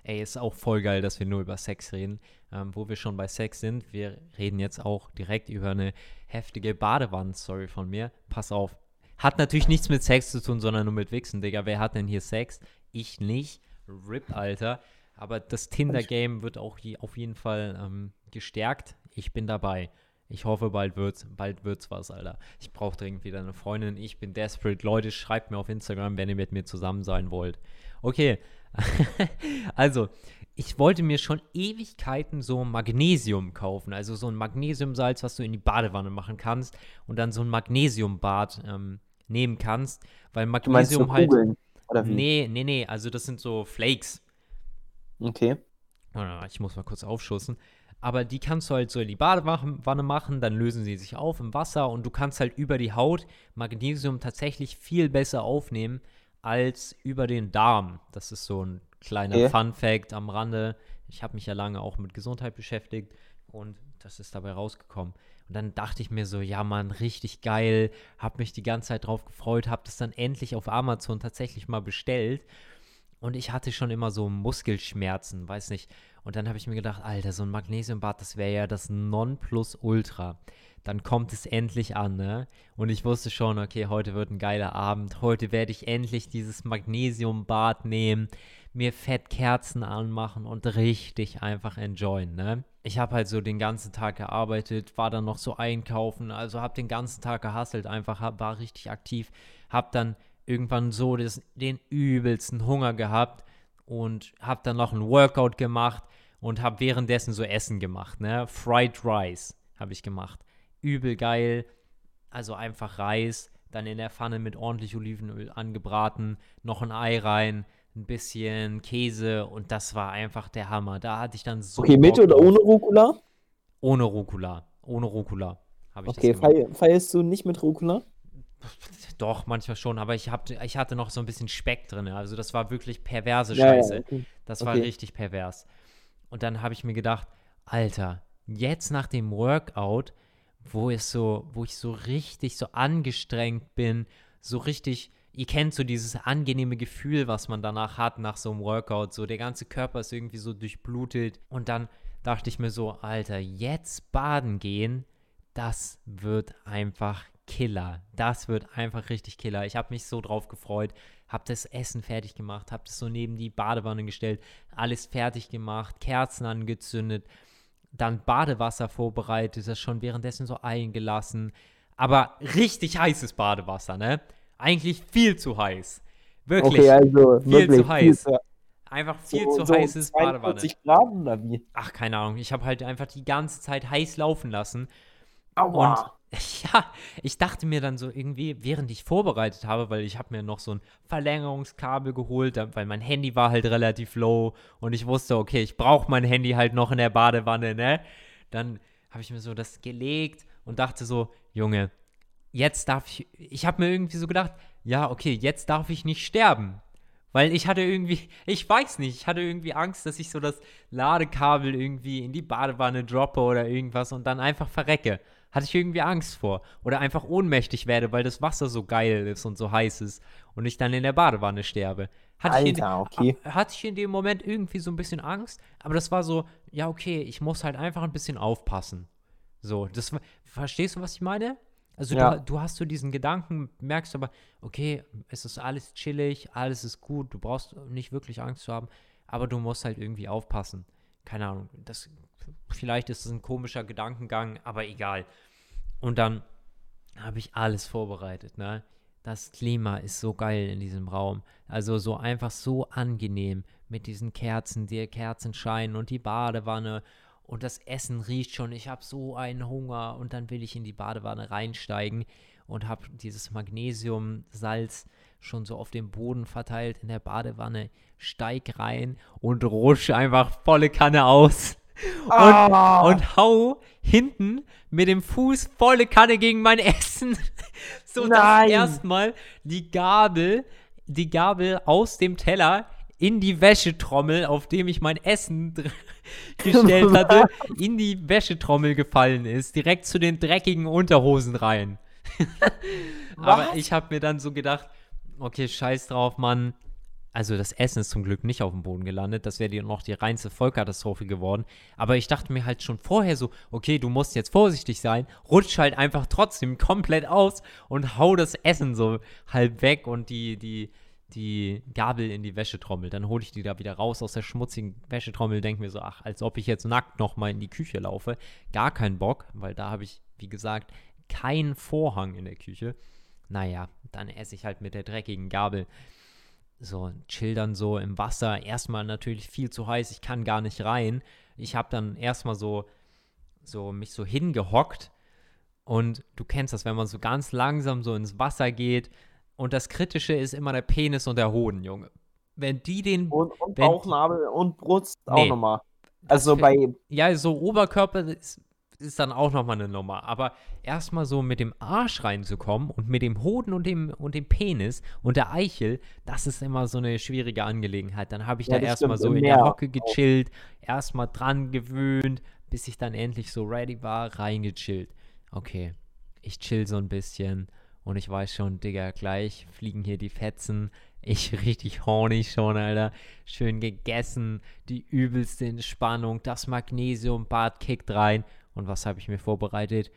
Ey, ist auch voll geil, dass wir nur über Sex reden. Ähm, wo wir schon bei Sex sind, wir reden jetzt auch direkt über eine heftige Badewannen-Story von mir. Pass auf. Hat natürlich nichts mit Sex zu tun, sondern nur mit Wichsen, Digga. Wer hat denn hier Sex? Ich nicht. RIP, Alter. Aber das Tinder-Game wird auch je, auf jeden Fall ähm, gestärkt. Ich bin dabei. Ich hoffe, bald wird's, bald wird's was, Alter. Ich brauche dringend wieder eine Freundin. Ich bin desperate. Leute, schreibt mir auf Instagram, wenn ihr mit mir zusammen sein wollt. Okay. also, ich wollte mir schon Ewigkeiten so Magnesium kaufen. Also so ein Magnesiumsalz, was du in die Badewanne machen kannst und dann so ein Magnesiumbad ähm, nehmen kannst. Weil Du meinst so Magnesium halt. Kugeln? Oder wie? Nee, nee, nee. Also das sind so Flakes. Okay. Ich muss mal kurz aufschussen. Aber die kannst du halt so in die Badewanne machen, dann lösen sie sich auf im Wasser und du kannst halt über die Haut Magnesium tatsächlich viel besser aufnehmen als über den Darm. Das ist so ein kleiner Okay. Fun Fact am Rande. Ich habe mich ja lange auch mit Gesundheit beschäftigt und das ist dabei rausgekommen. Und dann dachte ich mir so, ja Mann, richtig geil, habe mich die ganze Zeit drauf gefreut, habe das dann endlich auf Amazon tatsächlich mal bestellt. Und ich hatte schon immer so Muskelschmerzen, weiß nicht. Und dann habe ich mir gedacht, Alter, so ein Magnesiumbad, das wäre ja das Nonplusultra. Dann kommt es endlich an, ne? Und ich wusste schon, okay, heute wird ein geiler Abend. Heute werde ich endlich dieses Magnesiumbad nehmen, mir Fettkerzen anmachen und richtig einfach enjoyen, ne? Ich habe halt so den ganzen Tag gearbeitet, war dann noch so einkaufen, also habe den ganzen Tag gehustelt, einfach hab, war richtig aktiv, habe dann irgendwann so das, den übelsten Hunger gehabt und habe dann noch ein Workout gemacht und habe währenddessen so Essen gemacht, ne? Fried Rice habe ich gemacht. Übel geil. Also einfach Reis, dann in der Pfanne mit ordentlich Olivenöl angebraten, noch ein Ei rein, ein bisschen Käse und das war einfach der Hammer. Da hatte ich dann so Okay, mit oder ohne Rucola? Ohne Rucola. Ohne Rucola habe ich Okay, das feier, feierst du nicht mit Rucola? Doch, manchmal schon, aber ich, hab, ich hatte noch so ein bisschen Speck drin. Also das war wirklich perverse Ja, ja, Scheiße. okay. Das war Okay. richtig pervers. Und dann habe ich mir gedacht, Alter, jetzt nach dem Workout, wo es so, wo ich so richtig so angestrengt bin, so richtig, ihr kennt so dieses angenehme Gefühl, was man danach hat nach so einem Workout, so der ganze Körper ist irgendwie so durchblutet und dann dachte ich mir so, Alter, jetzt baden gehen, das wird einfach Killer. Das wird einfach richtig Killer. Ich habe mich so drauf gefreut, habe das Essen fertig gemacht, habe das so neben die Badewanne gestellt, alles fertig gemacht, Kerzen angezündet, dann Badewasser vorbereitet, das schon währenddessen so eingelassen. Aber richtig heißes Badewasser, ne? Eigentlich viel zu heiß. Wirklich. Okay, also viel wirklich zu heiß. zu- einfach viel so, zu so heißes Badewanne. 42 Grad oder wie? Ach, keine Ahnung. Ich habe halt einfach die ganze Zeit heiß laufen lassen. Aua. Und ja, ich dachte mir dann so irgendwie, während ich vorbereitet habe, weil ich habe mir noch so ein Verlängerungskabel geholt, weil mein Handy war halt relativ low und ich wusste, okay, ich brauche mein Handy halt noch in der Badewanne, ne? Dann habe ich mir so das gelegt und dachte so, Junge, jetzt darf ich, ich habe mir irgendwie so gedacht, ja, okay, jetzt darf ich nicht sterben. Weil ich hatte irgendwie, ich weiß nicht, ich hatte irgendwie Angst, dass ich so das Ladekabel irgendwie in die Badewanne droppe oder irgendwas und dann einfach verrecke. Hatte ich irgendwie Angst vor. Oder einfach ohnmächtig werde, weil das Wasser so geil ist und so heiß ist und ich dann in der Badewanne sterbe. Hatte, ich, in, Alter, okay. hatte ich in dem Moment irgendwie so ein bisschen Angst, aber das war so, ja, okay, ich muss halt einfach ein bisschen aufpassen. So, das verstehst du, was ich meine? Also Ja. du, du hast so diesen Gedanken, merkst aber, okay, es ist alles chillig, alles ist gut, du brauchst nicht wirklich Angst zu haben, aber du musst halt irgendwie aufpassen. keine Ahnung, das, vielleicht ist es ein komischer Gedankengang, aber egal. Und dann habe ich alles vorbereitet, ne? Das Klima ist so geil in diesem Raum. Also so einfach so angenehm mit diesen Kerzen, die Kerzen scheinen und die Badewanne und das Essen riecht schon. Ich habe so einen Hunger und dann will ich in die Badewanne reinsteigen und habe dieses Magnesiumsalz schon so auf dem Boden verteilt in der Badewanne. Steig rein und rutsch einfach volle Kanne aus. Und, oh. und hau hinten mit dem Fuß volle Kanne gegen mein Essen. so dass erstmal die Gabel, die Gabel aus dem Teller in die Wäschetrommel, auf dem ich mein Essen gestellt hatte, in die Wäschetrommel gefallen ist, direkt zu den dreckigen Unterhosen rein. Aber ich habe mir dann so gedacht, okay, scheiß drauf, Mann. Also das Essen ist zum Glück nicht auf dem Boden gelandet. Das wäre noch die reinste Vollkatastrophe geworden. Aber ich dachte mir halt schon vorher so, okay, du musst jetzt vorsichtig sein. Rutsch halt einfach trotzdem komplett aus und hau das Essen so halb weg und die, die, die Gabel in die Wäschetrommel. Dann hole ich die da wieder raus aus der schmutzigen Wäschetrommel. Denke mir so, ach, als ob ich jetzt nackt nochmal in die Küche laufe. Gar keinen Bock, weil da habe ich, wie gesagt, keinen Vorhang in der Küche. Naja, dann esse ich halt mit der dreckigen Gabel so chill dann so im Wasser. Erstmal natürlich viel zu heiß, ich kann gar nicht rein. Ich habe dann erstmal so, so mich so hingehockt und du kennst das, wenn man so ganz langsam so ins Wasser geht und das Kritische ist immer der Penis und der Hoden, Junge. Wenn die den. Und, und Bauchnabel und Brust auch nee, nochmal. Also bei. Ja, so Oberkörper ist ist dann auch nochmal eine Nummer. Aber erstmal so mit dem Arsch reinzukommen und mit dem Hoden und dem, und dem Penis und der Eichel, das ist immer so eine schwierige Angelegenheit. Dann habe ich ja, da erstmal so in der Hocke gechillt, erstmal dran gewöhnt, bis ich dann endlich so ready war, reingechillt. Okay, ich chill so ein bisschen und ich weiß schon, Digga, gleich fliegen hier die Fetzen. Ich richtig horny schon, Alter. Schön gegessen, die übelste Entspannung, das Magnesiumbad kickt rein und was habe ich mir vorbereitet?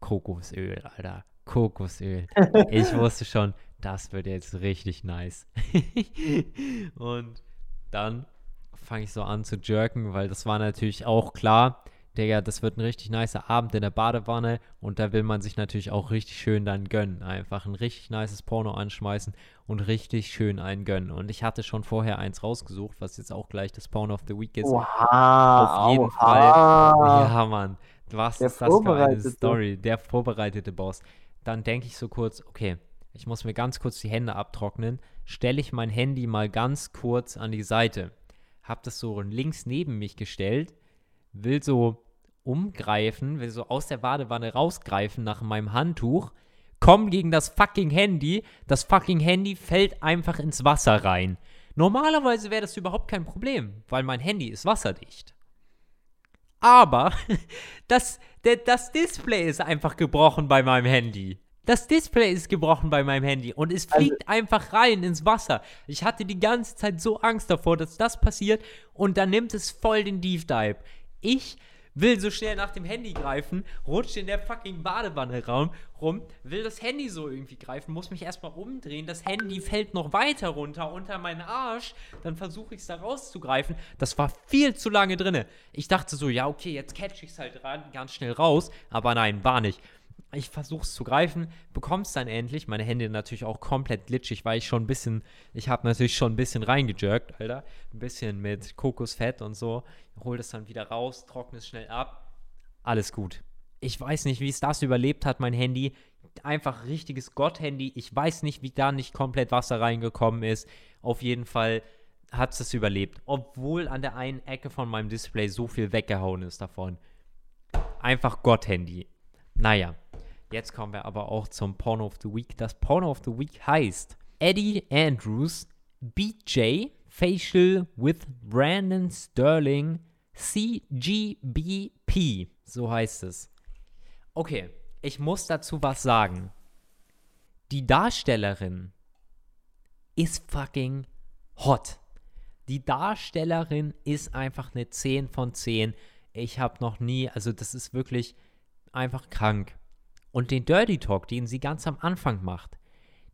Kokosöl, Alter. Kokosöl. ich wusste schon, das wird jetzt richtig nice. und dann fange ich so an zu jerken, weil das war natürlich auch klar. Digga, das wird ein richtig nicer Abend in der Badewanne und da will man sich natürlich auch richtig schön dann gönnen. Einfach ein richtig nices Porno anschmeißen und richtig schön einen gönnen. Und ich hatte schon vorher eins rausgesucht, was jetzt auch gleich das Porno of the Week ist. Oha, Auf jeden oha. Fall. Ja, Mann. Was Der ist das für eine Story? Der vorbereitete Boss. Dann denke ich so kurz, okay, ich muss mir ganz kurz die Hände abtrocknen. Stelle ich mein Handy mal ganz kurz an die Seite. Hab das so links neben mich gestellt will so umgreifen, will so aus der Badewanne rausgreifen nach meinem Handtuch, komm gegen das fucking Handy, das fucking Handy fällt einfach ins Wasser rein. Normalerweise wäre das überhaupt kein Problem, weil mein Handy ist wasserdicht. Aber das, das Display ist einfach gebrochen bei meinem Handy. Das Display ist gebrochen bei meinem Handy und es also fliegt also, einfach rein ins Wasser. Ich hatte die ganze Zeit so Angst davor, dass das passiert und dann nimmt es voll den Deep Dive. Ich will so schnell nach dem Handy greifen, rutscht in der fucking Badewanne rum, rum, will das Handy so irgendwie greifen, muss mich erstmal umdrehen, das Handy fällt noch weiter runter unter meinen Arsch, dann versuche ich es da rauszugreifen. Das war viel zu lange drinne. Ich dachte so, ja, okay, jetzt catch ich es halt ran, ganz schnell raus, aber nein, war nicht ich versuche es zu greifen, bekomme es dann endlich. Meine Hände natürlich auch komplett glitschig, weil ich schon ein bisschen, ich habe natürlich schon ein bisschen reingejerkt, Alter. Ein bisschen mit Kokosfett und so. Hol das dann wieder raus, trockne es schnell ab. Alles gut. Ich weiß nicht, wie es das überlebt hat, mein Handy. Einfach richtiges Gott-Handy. Ich weiß nicht, wie da nicht komplett Wasser reingekommen ist. Auf jeden Fall hat es überlebt. Obwohl an der einen Ecke von meinem Display so viel weggehauen ist davon. Einfach Gott-Handy. Naja, Jetzt kommen wir aber auch zum Porno of the Week. Das Porno of the Week heißt Eddie Andrews BJ Facial with Brandon Sterling CGBP. So heißt es. Okay, ich muss dazu was sagen. Die Darstellerin ist fucking hot. Die Darstellerin ist einfach eine 10 von 10. Ich habe noch nie, also das ist wirklich einfach krank. Und den Dirty Talk, den sie ganz am Anfang macht,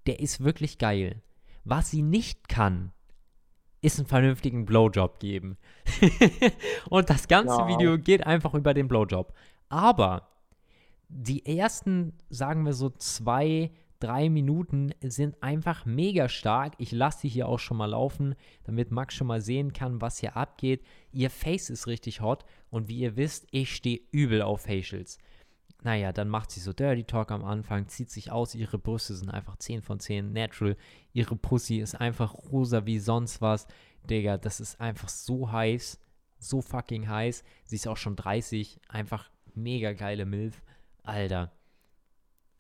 der ist wirklich geil. Was sie nicht kann, ist einen vernünftigen Blowjob geben. und das ganze Ja. Video geht einfach über den Blowjob. Aber die ersten, sagen wir so zwei, drei Minuten sind einfach mega stark. Ich lasse die hier auch schon mal laufen, damit Max schon mal sehen kann, was hier abgeht. Ihr Face ist richtig hot und wie ihr wisst, ich stehe übel auf Facials. Naja, dann macht sie so Dirty Talk am Anfang, zieht sich aus, ihre Brüste sind einfach 10 von 10, natural. Ihre Pussy ist einfach rosa wie sonst was. Digga, das ist einfach so heiß, so fucking heiß. Sie ist auch schon 30, einfach mega geile Milf. Alter.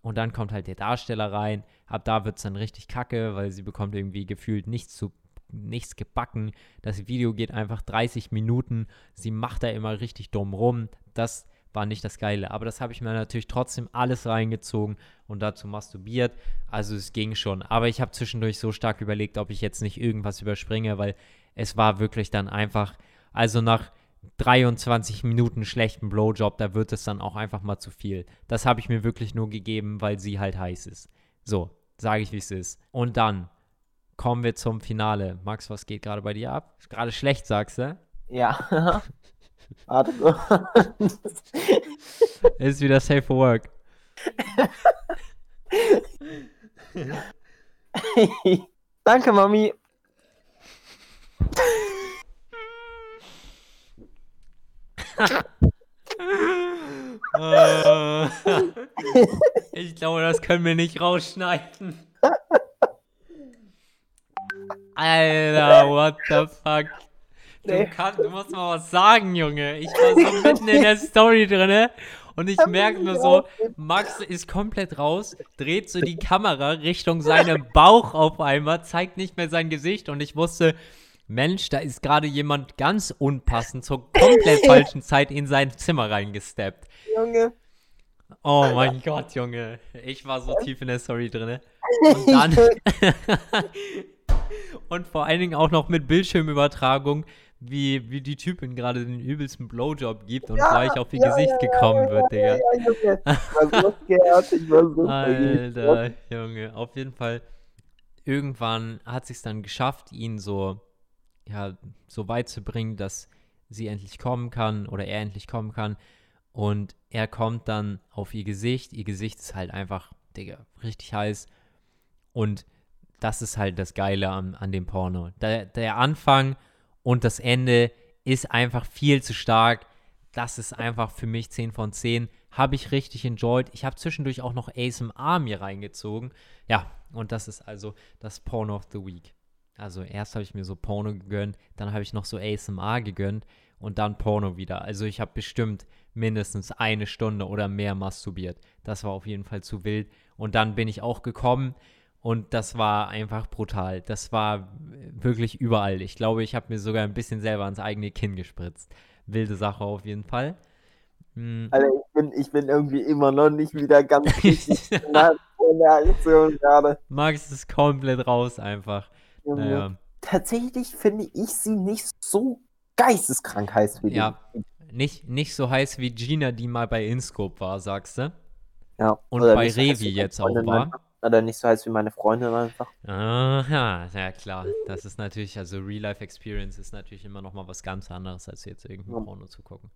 Und dann kommt halt der Darsteller rein. Ab da wird es dann richtig kacke, weil sie bekommt irgendwie gefühlt nichts zu nichts gebacken. Das Video geht einfach 30 Minuten. Sie macht da immer richtig dumm rum. Das war nicht das Geile. Aber das habe ich mir natürlich trotzdem alles reingezogen und dazu masturbiert. Also es ging schon. Aber ich habe zwischendurch so stark überlegt, ob ich jetzt nicht irgendwas überspringe, weil es war wirklich dann einfach, also nach 23 Minuten schlechten Blowjob, da wird es dann auch einfach mal zu viel. Das habe ich mir wirklich nur gegeben, weil sie halt heiß ist. So, sage ich, wie es ist. Und dann kommen wir zum Finale. Max, was geht gerade bei dir ab? Gerade schlecht, sagst du? Ja. Ist wieder safe for work. Danke, Mami. Ich glaube, das können wir nicht rausschneiden. Alter, what the fuck? Du, Nee. kann, du musst mal was sagen, Junge. Ich war so mitten in der Story drinne und ich merke nur so, Max ist komplett raus, dreht so die Kamera Richtung seinem Bauch auf einmal, zeigt nicht mehr sein Gesicht und ich wusste, Mensch, da ist gerade jemand ganz unpassend zur komplett falschen Zeit in sein Zimmer reingesteppt. Junge. Oh mein Gott, Junge. Ich war so tief in der Story drinne. Und dann. und vor allen Dingen auch noch mit Bildschirmübertragung, wie, wie die Typin gerade den übelsten Blowjob gibt und gleich auf ihr ja, Gesicht ja, gekommen ja, wird, Digga. Ja, ja, Junge. War so war. Alter, Junge. Auf jeden Fall, irgendwann hat sich dann geschafft, ihn so, ja, so weit zu bringen, dass sie endlich kommen kann oder er endlich kommen kann. Und er kommt dann auf ihr Gesicht. Ihr Gesicht ist halt einfach, Digga, richtig heiß. Und das ist halt das Geile an, an dem Porno. Der, der Anfang und das Ende ist einfach viel zu stark. Das ist einfach für mich 10 von 10. Habe ich richtig enjoyed. Ich habe zwischendurch auch noch ASMR mir reingezogen. Ja, und das ist also das Porno of the Week. Also erst habe ich mir so Porno gegönnt, dann habe ich noch so ASMR gegönnt und dann Porno wieder. Also ich habe bestimmt mindestens eine Stunde oder mehr masturbiert. Das war auf jeden Fall zu wild. Und dann bin ich auch gekommen und das war einfach brutal. Das war wirklich überall. Ich glaube, ich habe mir sogar ein bisschen selber ans eigene Kinn gespritzt. Wilde Sache auf jeden Fall. Hm. Alter, ich bin, ich bin irgendwie immer noch nicht wieder ganz richtig in der Aktion gerade. Max ist komplett raus einfach. Junge. Naja. Tatsächlich finde ich sie nicht so geisteskrank heiß wie Ja. Nicht, nicht so heiß wie Gina, die mal bei Inscope war, sagst du? die. Ja. Und Oder bei Revi jetzt auch war. Oder nicht so heiß wie meine Freundin einfach. Aha, ja klar. Das ist natürlich, also Real-Life-Experience ist natürlich immer noch mal was ganz anderes, als jetzt irgendein Ja. Porno zu gucken.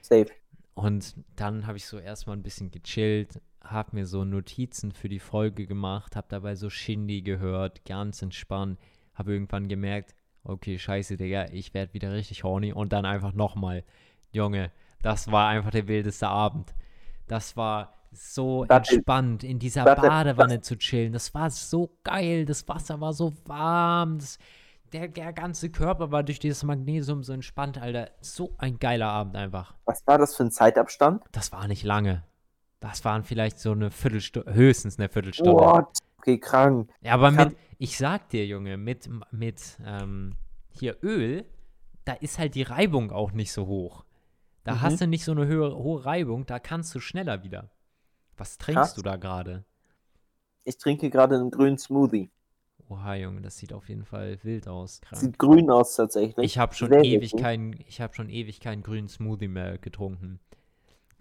Safe. Und dann habe ich so erstmal ein bisschen gechillt, habe mir so Notizen für die Folge gemacht, habe dabei so Shindy gehört, ganz entspannt, habe irgendwann gemerkt, okay, scheiße, Digga, ich werde wieder richtig horny und dann einfach nochmal. Junge, das war einfach der wildeste Abend. Das war so Das ist- entspannt, in dieser das ist- Badewanne zu chillen. Das war so geil, das Wasser war so warm, das, der, der ganze Körper war durch dieses Magnesium so entspannt, Alter. So ein geiler Abend einfach. Was war das für ein Zeitabstand? Das war nicht lange. Das waren vielleicht so eine Viertelstunde, höchstens eine Viertelstunde. What? Okay, krank. Ja, aber Kann- mit, ich sag dir, Junge, mit, mit ähm, hier Öl, da ist halt die Reibung auch nicht so hoch. Da Mhm. hast du nicht so eine höhere, hohe Reibung, da kannst du schneller wieder. Was trinkst Krass. du da gerade? Ich trinke gerade einen grünen Smoothie. Oha, Junge, das sieht auf jeden Fall wild aus. Krank. Sieht grün aus tatsächlich. Ich habe schon ewig ich habe schon ewig keinen grünen Smoothie mehr getrunken.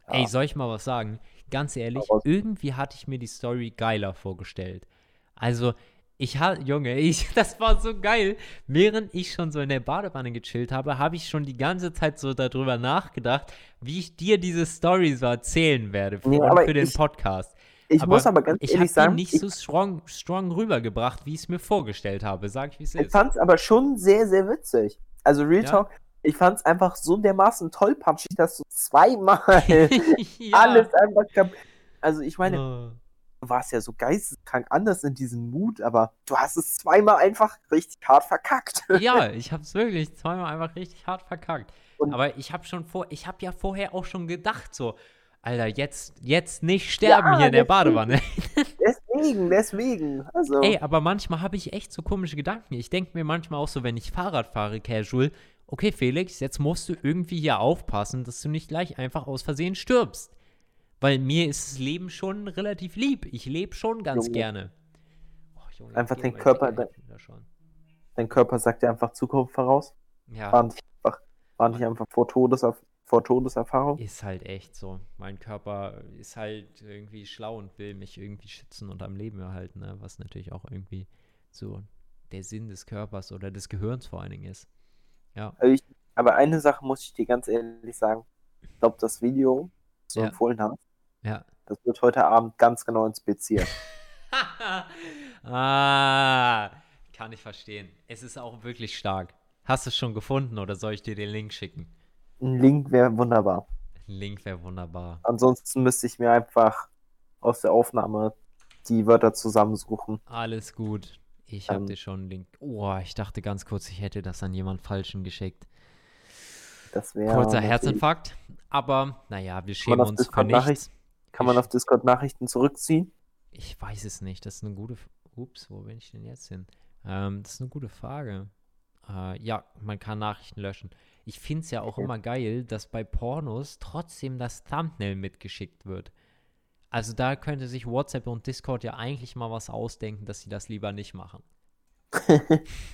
Ja. Ey, soll ich mal was sagen? Ganz ehrlich, irgendwie hatte ich mir die Story geiler vorgestellt. Also, Ich hatte, Junge, ich, das war so geil. Während ich schon so in der Badewanne gechillt habe, habe ich schon die ganze Zeit so darüber nachgedacht, wie ich dir diese Story so erzählen werde für, Nee, aber für den ich- Podcast. Ich muss aber ganz ich ehrlich habe sagen, nicht ich, so strong, strong rübergebracht, wie ich es mir vorgestellt habe. Sag ich, wie es ich ist. fand es aber schon sehr, sehr witzig. Also Real Ja. Talk, ich fand es einfach so dermaßen tollpatschig, dass du zweimal ja. alles einfach Also ich meine, Oh. Du warst ja so geisteskrank anders in diesem Mut, aber du hast es zweimal einfach richtig hart verkackt. Ja, ich habe es wirklich zweimal einfach richtig hart verkackt. Und- Aber ich habe schon vor, ich habe ja vorher auch schon gedacht so, Alter, jetzt, jetzt nicht sterben Ja, hier in der deswegen. Badewanne. Deswegen, deswegen. Also, Ey, aber manchmal habe ich echt so komische Gedanken. Ich denke mir manchmal auch so, wenn ich Fahrrad fahre, casual, okay, Felix, jetzt musst du irgendwie hier aufpassen, dass du nicht gleich einfach aus Versehen stirbst. Weil mir ist das Leben schon relativ lieb. Ich lebe schon ganz Junge. gerne. Oh, Junge, Einfach den Körper schon. dein Körper sagt dir einfach Zukunft voraus. Ja. War nicht einfach, war nicht einfach vor, Todeserf vor Todeserfahrung. Ist halt echt so. Mein Körper ist halt irgendwie schlau und will mich irgendwie schützen und am Leben erhalten, ne? was natürlich auch irgendwie so der Sinn des Körpers oder des Gehirns vor allen Dingen ist. Ja. Also ich, aber eine Sache muss ich dir ganz ehrlich sagen. Ich glaube, das Video, das du Ja. empfohlen hast, Ja. das wird heute Abend ganz genau inspiziert. ah, kann ich verstehen. Es ist auch wirklich stark. Hast du es schon gefunden oder soll ich dir den Link schicken? Ein Link wäre wunderbar. Ein Link wäre wunderbar. Ansonsten müsste ich mir einfach aus der Aufnahme die Wörter zusammensuchen. Alles gut. Ich habe Ähm. dir schon einen Link. Oh, ich dachte ganz kurz, ich hätte das an jemand Falschen geschickt. Das wäre. Kurzer Herzinfarkt. Aber naja, wir schämen uns für nichts. Kann man auf Discord Nachrichten zurückziehen? Ich weiß es nicht. Das ist eine gute. Ups, wo bin ich denn jetzt hin? Ähm, das ist eine gute Frage. Äh, ja, man kann Nachrichten löschen. Ich finde es ja auch Okay. immer geil, dass bei Pornos trotzdem das Thumbnail mitgeschickt wird. Also da könnte sich WhatsApp und Discord ja eigentlich mal was ausdenken, dass sie das lieber nicht machen.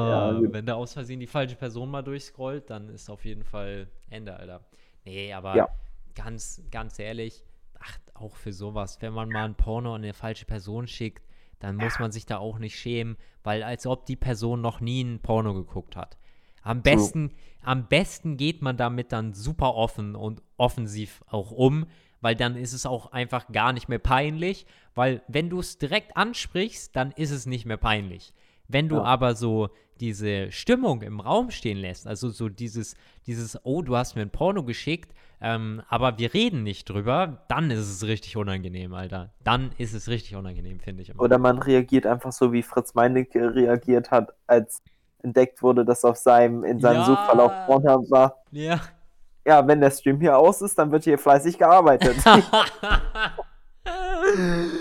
Ja, Äh, gut. wenn da aus Versehen die falsche Person mal durchscrollt, dann ist auf jeden Fall Ende, Alter. Nee, aber Ja. Ganz, ganz ehrlich, ach, auch für sowas, wenn man mal ein Porno an eine falsche Person schickt, dann muss man sich da auch nicht schämen, weil als ob die Person noch nie ein Porno geguckt hat. Am besten, am besten geht man damit dann super offen und offensiv auch um, weil dann ist es auch einfach gar nicht mehr peinlich, weil wenn du es direkt ansprichst, dann ist es nicht mehr peinlich. Wenn du Ja. aber so diese Stimmung im Raum stehen lässt, also so dieses, dieses, oh, du hast mir ein Porno geschickt, ähm, aber wir reden nicht drüber, dann ist es richtig unangenehm, Alter. Dann ist es richtig unangenehm, finde ich immer. Oder man reagiert einfach so, wie Fritz Meinecke reagiert hat, als entdeckt wurde, dass auf seinem, in seinem Ja. Suchverlauf Pornhub war. Ja. Ja, wenn der Stream hier aus ist, dann wird hier fleißig gearbeitet.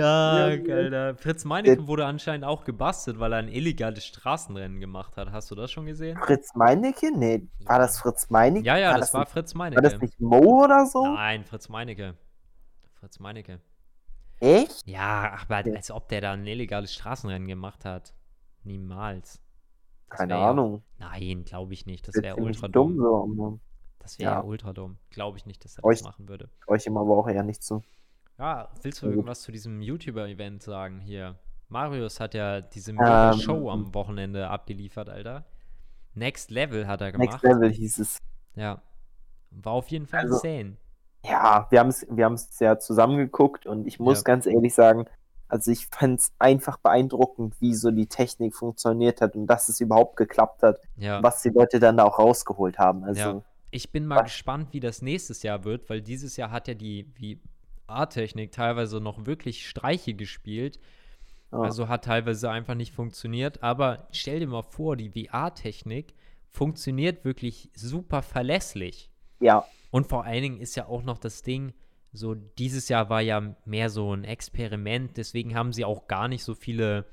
Stark, Ja, Alter. Fritz Meinecke wurde anscheinend auch gebastelt, weil er ein illegales Straßenrennen gemacht hat. Hast du das schon gesehen? Fritz Meinecke? Nee, war das Fritz Meinecke? Ja, ja, war das, war nicht, Fritz War das Meinecke. nicht Mo oder so? Nein, Fritz Meinecke. Fritz Meinecke. Echt? Ja, aber als ob der da ein illegales Straßenrennen gemacht hat. Niemals. Das Keine wär ja- Ahnung. Nein, glaube ich nicht. Das Das wäre ultra dumm dumm. so. Das wäre ja. Ultra dumm. Glaube ich nicht, dass er Euch- das machen würde. Euch ihm aber auch eher nicht zu. Ja, willst du irgendwas zu diesem YouTuber-Event sagen hier? Marius hat ja diese mega Ähm, Show am Wochenende abgeliefert, Alter. Next Level hat er gemacht. Next Level hieß es. Ja. War auf jeden Fall Also- insane. Ja, wir haben es wir haben's ja zusammengeguckt und ich muss Ja. ganz ehrlich sagen, also ich fand es einfach beeindruckend, wie so die Technik funktioniert hat und dass es überhaupt geklappt hat, Ja. was die Leute dann da auch rausgeholt haben. Also, Ja. Ich bin mal Was? gespannt, wie das nächstes Jahr wird, weil dieses Jahr hat ja die VR-Technik teilweise noch wirklich Streiche gespielt. ja. Also hat teilweise einfach nicht funktioniert. Aber stell dir mal vor, die VR-Technik funktioniert wirklich super verlässlich. ja, Und vor allen Dingen ist ja auch noch das Ding, so dieses Jahr war ja mehr so ein Experiment, deswegen haben sie auch gar nicht so viele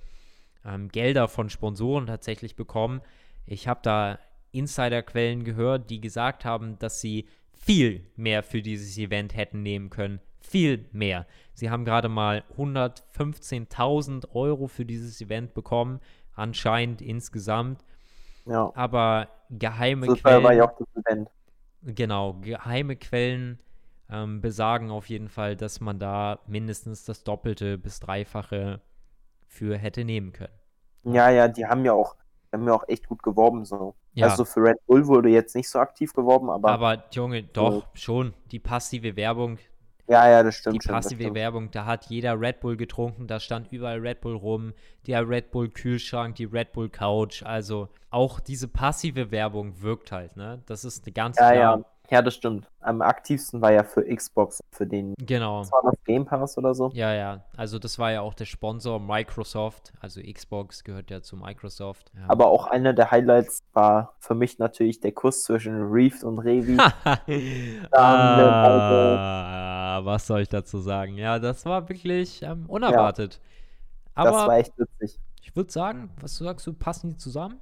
ähm, Gelder von Sponsoren tatsächlich bekommen. Ich habe da Insiderquellen gehört, die gesagt haben, dass sie viel mehr für dieses Event hätten nehmen können. Viel mehr. Sie haben gerade mal 115.000 Euro für dieses Event bekommen, anscheinend insgesamt. ja. Aber geheime So Quellen. war ja auch das Event. Genau, geheime Quellen ähm, besagen auf jeden Fall, dass man da mindestens das Doppelte bis Dreifache für hätte nehmen können. Ja, ja, die haben ja auch, haben ja auch echt gut geworben so. Ja. Also für Red Bull wurde jetzt nicht so aktiv geworben, aber, Aber Junge, doch, schon. Die passive Werbung, ja, ja, das stimmt die passive stimmt. Werbung, da hat jeder Red Bull getrunken, da stand überall Red Bull rum, der Red Bull Kühlschrank, die Red Bull Couch, also auch diese passive Werbung wirkt halt, ne? Das ist eine ganz Ja, klar. ja, ja, das stimmt. Am aktivsten war ja für Xbox, für den, Genau. war das, Game Pass oder so? Ja, ja. Also das war ja auch der Sponsor Microsoft, also Xbox gehört ja zu Microsoft. Ja. Aber auch einer der Highlights war für mich natürlich der Kuss zwischen Reef und Revi. ah, was soll ich dazu sagen? Ja, das war wirklich ähm, unerwartet. das Aber war echt witzig. ich würde sagen, was sagst du, passen die zusammen?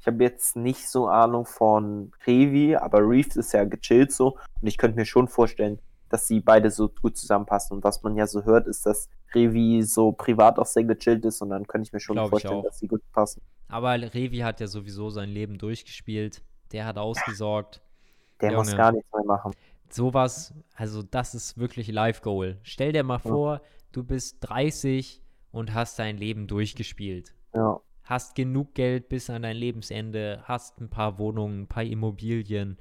Ich habe jetzt nicht so Ahnung von Revi, aber Reeves ist ja gechillt so. Und ich könnte mir schon vorstellen, dass sie beide so gut zusammenpassen. Und was man ja so hört, ist, dass Revi so privat auch sehr gechillt ist. Und dann könnte ich mir schon Glaub vorstellen, dass sie gut passen. Aber Revi hat ja sowieso sein Leben durchgespielt. Der hat ausgesorgt. Der muss Junge. gar nichts mehr machen. Sowas, also das ist wirklich Life Goal. Stell dir mal Ja. vor, du bist 30 und hast dein Leben durchgespielt. Ja. Hast genug Geld bis an dein Lebensende, hast ein paar Wohnungen, ein paar Immobilien,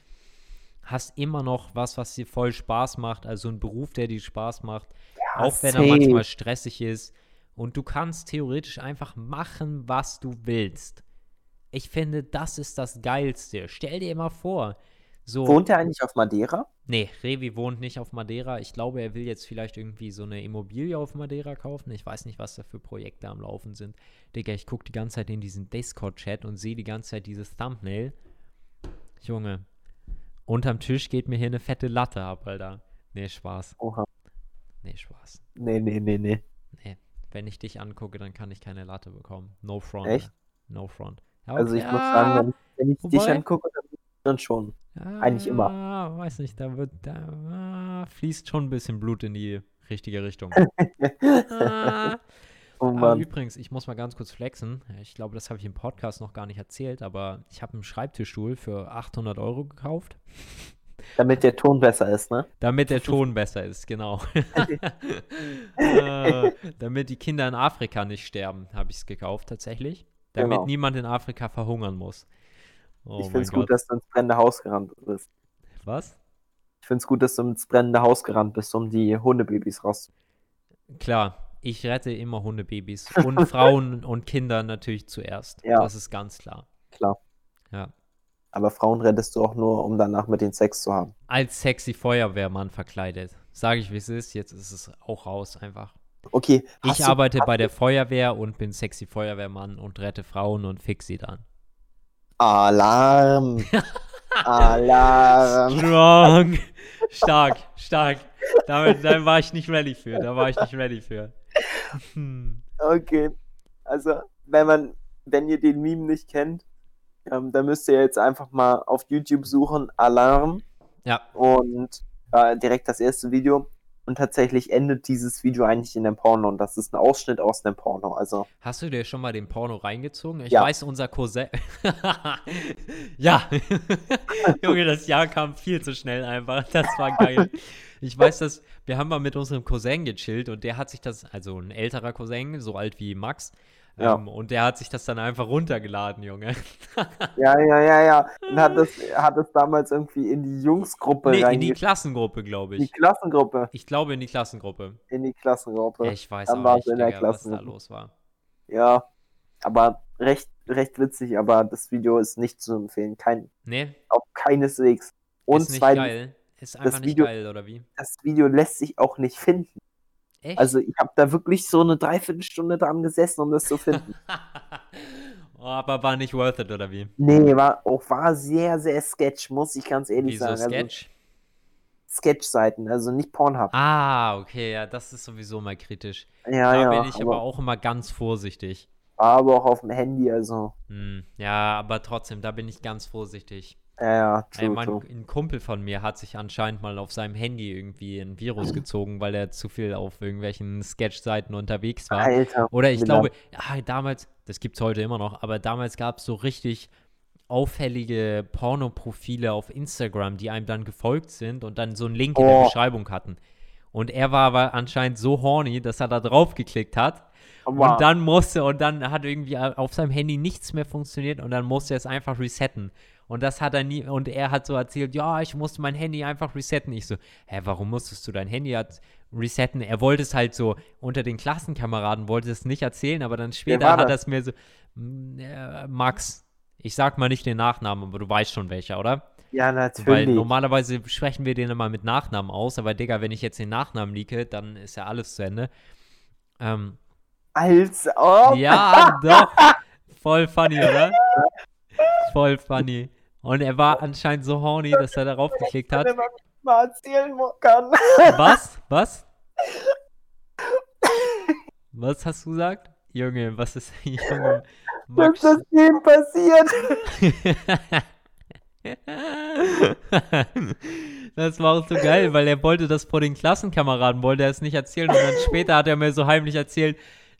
hast immer noch was, was dir voll Spaß macht, also ein Beruf, der dir Spaß macht, ja auch wenn er manchmal stressig ist. Und du kannst theoretisch einfach machen, was du willst. Ich finde, das ist das Geilste. Stell dir mal vor, so. Wohnt er eigentlich auf Madeira? Nee, Revi wohnt nicht auf Madeira. Ich glaube, er will jetzt vielleicht irgendwie so eine Immobilie auf Madeira kaufen. Ich weiß nicht, was da für Projekte am Laufen sind. Digga, ich gucke die ganze Zeit in diesen Discord-Chat und sehe die ganze Zeit dieses Thumbnail. Junge, unterm Tisch geht mir hier eine fette Latte ab, Alter. Nee, Spaß. Oha. Nee, Spaß. Nee, nee, nee, nee. Nee, wenn ich dich angucke, dann kann ich keine Latte bekommen. No front. Echt? No front. Ja, Also ich okay, muss ah, sagen, wenn, wenn ich dich angucke, dann, dann schon. eigentlich immer. Ah, weiß nicht, da wird, da ah, fließt schon ein bisschen Blut in die richtige Richtung. ah. Oh Mann. übrigens, ich muss mal ganz kurz flexen. Ich glaube, das habe ich im Podcast noch gar nicht erzählt, aber ich habe einen Schreibtischstuhl für 800 Euro gekauft, Damit der Ton besser ist, ne? damit der Ton besser ist, genau. äh, damit die Kinder in Afrika nicht sterben, habe ich es gekauft tatsächlich. Damit Genau. niemand in Afrika verhungern muss. Oh ich finde es gut, dass du ins brennende Haus gerannt bist. Was? Ich finde es gut, dass du ins brennende Haus gerannt bist, um die Hundebabys raus. Klar, ich rette immer Hundebabys und Frauen und Kinder natürlich zuerst. Ja. Das ist ganz klar. Klar. Ja. Aber Frauen rettest du auch nur, um danach mit den Sex zu haben. Als sexy Feuerwehrmann verkleidet. Sage ich, wie es ist. Jetzt ist es auch raus einfach. Okay. ich du- arbeite bei der Feuerwehr und bin sexy Feuerwehrmann und rette Frauen und fix sie dann. Alarm! Alarm! Strong! stark, stark. Damit, da war ich nicht ready für. Da war ich nicht ready für. Hm. Okay. Also, wenn man, wenn ihr den Meme nicht kennt, ähm, dann müsst ihr jetzt einfach mal auf YouTube suchen, Alarm Ja, und äh, direkt das erste Video. Und tatsächlich endet dieses Video eigentlich in einem Porno und das ist ein Ausschnitt aus einem Porno. Also, Hast du dir schon mal den Porno reingezogen? Ich Ja. weiß, unser Cousin. ja. Junge, das Jahr kam viel zu schnell einfach. Das war geil. Ich weiß, dass wir haben mal mit unserem Cousin gechillt und der hat sich das, also ein älterer Cousin, so alt wie Max, Ja. ähm, und der hat sich das dann einfach runtergeladen, Junge. ja, ja, ja, ja. Und hat das, hat das damals irgendwie in die Jungsgruppe nee, in die. Klassengruppe, glaube Die ich. Klassengruppe. Ich glaube in die Klassengruppe. In die Klassengruppe. Ich weiß Dann auch nicht, in der Digga, was da los war. Ja. Aber recht, recht witzig, aber das Video ist nicht zu empfehlen. Kein, Nee, auch keineswegs. Und ist nicht zweitens, geil. Ist einfach nicht Video- geil, oder wie? das Video lässt sich auch nicht finden. Echt? Also ich habe da wirklich so eine Dreiviertelstunde dran gesessen, um das zu finden. oh, aber war nicht worth it, oder wie? nee, war auch war sehr, sehr sketch, muss ich ganz ehrlich Wieso sagen. Also Sketch? Sketch-Seiten, also nicht Pornhub. Ah, okay, ja, das ist sowieso mal kritisch. ja, da ja, bin ich aber, aber, auch immer ganz vorsichtig. aber auch auf dem Handy, also Hm, ja, aber trotzdem, da bin ich ganz vorsichtig. Ja, ja, true, mein, true. ein Kumpel von mir hat sich anscheinend mal auf seinem Handy irgendwie ein Virus gezogen, weil er zu viel auf irgendwelchen Sketch-Seiten unterwegs war. Alter. Oder ich glaube, ja, damals, das gibt es heute immer noch, aber damals gab es so richtig auffällige Pornoprofile auf Instagram, die einem dann gefolgt sind und dann so einen Link in der Oh. Beschreibung hatten. Und er war aber anscheinend so horny, dass er da drauf geklickt hat. Wow. Und dann musste, und dann hat irgendwie auf seinem Handy nichts mehr funktioniert und dann musste er es einfach resetten. Und das hat er nie, und er hat so erzählt, ja, ich musste mein Handy einfach resetten. Ich so, hä, warum musstest du dein Handy resetten? Er wollte es halt so unter den Klassenkameraden, wollte es nicht erzählen, aber dann später hat er das? es mir so, "Mm, äh, Max, ich sag mal nicht den Nachnamen, aber du weißt schon welcher, oder? ja, Weil natürlich. normalerweise sprechen wir den immer mit Nachnamen aus, aber Digga, wenn ich jetzt den Nachnamen liege, dann ist ja alles zu Ende. Ähm, Als ob. ja, doch. Voll funny, oder? Voll funny. Und er war anscheinend so horny, dass er darauf geklickt hat. Wenn man mal erzählen kann. Was? Was? Was hast du gesagt? Junge, was ist. Junge. Was Max. ist dem passiert? Das war auch so geil, weil er wollte das vor den Klassenkameraden, wollte er es nicht erzählen und dann später hat er mir so heimlich erzählt,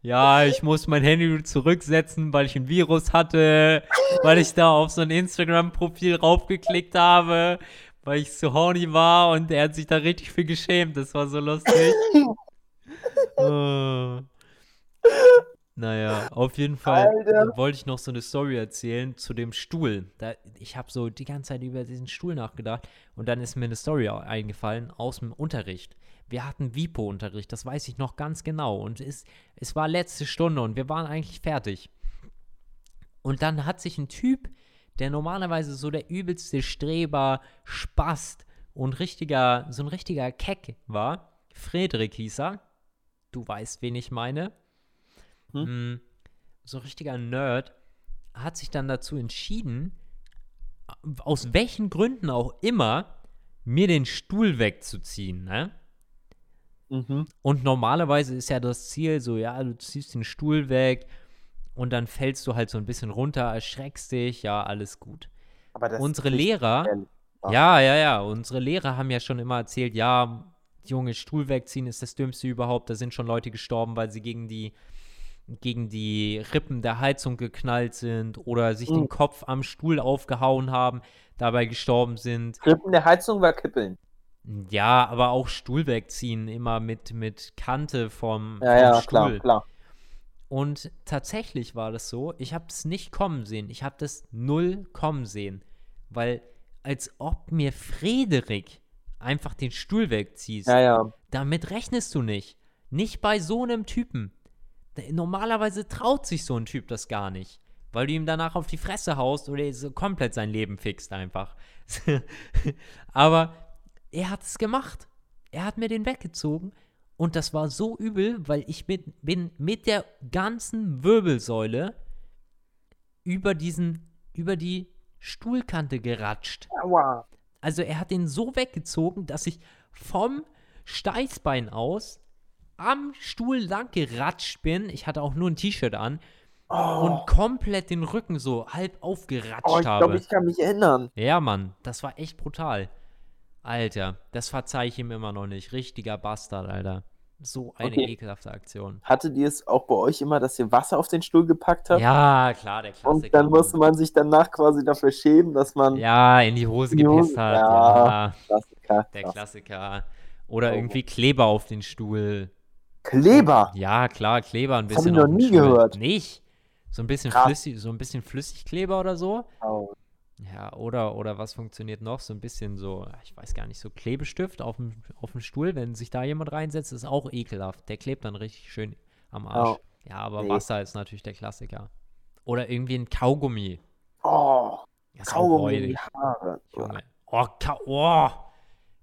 ja, ich muss mein Handy zurücksetzen, weil ich ein Virus hatte, weil ich da auf so ein Instagram-Profil raufgeklickt habe, weil ich so horny war und er hat sich da richtig viel geschämt. Das war so lustig. Oh. Naja, auf jeden Fall Alter. wollte ich noch so eine Story erzählen zu dem Stuhl. Da, ich habe so die ganze Zeit über diesen Stuhl nachgedacht und dann ist mir eine Story eingefallen aus dem Unterricht. Wir hatten Vipo-Unterricht, das weiß ich noch ganz genau. Und es, es war letzte Stunde und wir waren eigentlich fertig. Und dann hat sich ein Typ, der normalerweise so der übelste Streber, Spast und richtiger, so ein richtiger Keck war, Friedrich hieß er. Du weißt, wen ich meine. Mm, so ein richtiger Nerd, hat sich dann dazu entschieden, aus welchen Gründen auch immer, mir den Stuhl wegzuziehen, ne? Mhm. Und normalerweise ist ja das Ziel so, ja, du ziehst den Stuhl weg und dann fällst du halt so ein bisschen runter, erschreckst dich, ja, alles gut. Aber das Unsere Lehrer, ja, ja, ja, unsere Lehrer haben ja schon immer erzählt, ja, Junge, Stuhl wegziehen ist das Dümmste überhaupt. Da sind schon Leute gestorben, weil sie gegen die, gegen die Rippen der Heizung geknallt sind oder sich den Mhm. Kopf am Stuhl aufgehauen haben, dabei gestorben sind. Rippen der Heizung war kippeln. Ja, aber auch Stuhl wegziehen, immer mit, mit Kante vom, Ja, vom ja, Stuhl. klar, klar. Und tatsächlich war das so, ich habe es nicht kommen sehen. Ich habe das null kommen sehen. Weil als ob mir Frederik einfach den Stuhl wegziehst, Ja, ja. damit rechnest du nicht. Nicht bei so einem Typen. Normalerweise traut sich so ein Typ das gar nicht. Weil du ihm danach auf die Fresse haust oder er so komplett sein Leben fixt einfach. Aber er hat es gemacht. Er hat mir den weggezogen und das war so übel, weil ich mit, bin mit der ganzen Wirbelsäule über diesen, über die Stuhlkante geratscht. Aua. Also er hat den so weggezogen, dass ich vom Steißbein aus am Stuhl lang geratscht bin. Ich hatte auch nur ein T-Shirt an Oh, und komplett den Rücken so halb aufgeratscht oh ich habe. glaube, ich kann mich erinnern. Ja, Mann, das war echt brutal. Alter, das verzeih ich ihm immer noch nicht. Richtiger Bastard, Alter. So eine Okay. ekelhafte Aktion. Hattet ihr es auch bei euch immer, dass ihr Wasser auf den Stuhl gepackt habt? Ja, klar, der Klassiker. Und dann musste man sich danach quasi dafür schämen, dass man. Ja, in die Hose In die Hose, gepisst hat. ja. Ja, Klassiker, der. Klassiker. Oder Oh. irgendwie Kleber auf den Stuhl. Kleber. Ja, klar, Kleber ein Das hab bisschen ich noch nie Stuhl. gehört. Nicht? So ein bisschen Krass. flüssig, so ein bisschen Flüssigkleber oder so. Oh. Ja, oder, oder was funktioniert noch? So ein bisschen so, ich weiß gar nicht, so Klebestift auf dem, auf dem Stuhl, wenn sich da jemand reinsetzt, ist auch ekelhaft. Der klebt dann richtig schön am Arsch. Oh. Ja, aber Nee. Wasser ist natürlich der Klassiker. Oder irgendwie ein Kaugummi. Oh, Das Kaugummi in die. Haare. Junge. Oh, Ka oh,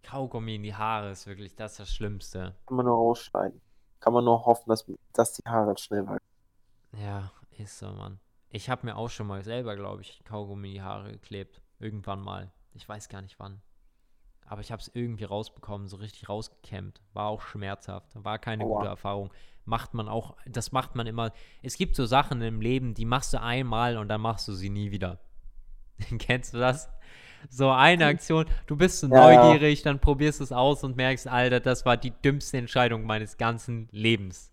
Kaugummi in die Haare ist wirklich das, ist das Schlimmste. Kann man nur rausschneiden. Kann man nur hoffen, dass, dass die Haare schnell wachsen. Ja, ist so, Mann. Ich habe mir auch schon mal selber, glaube ich, Kaugummi in die Haare geklebt. Irgendwann mal. Ich weiß gar nicht wann. Aber ich habe es irgendwie rausbekommen, so richtig rausgekämmt. War auch schmerzhaft. War keine Aua. gute Erfahrung. Macht man auch, das macht man immer. Es gibt so Sachen im Leben, die machst du einmal und dann machst du sie nie wieder. Kennst du das? So eine Aktion, du bist so Ja, ja. neugierig, dann probierst du es aus und merkst, Alter, das war die dümmste Entscheidung meines ganzen Lebens.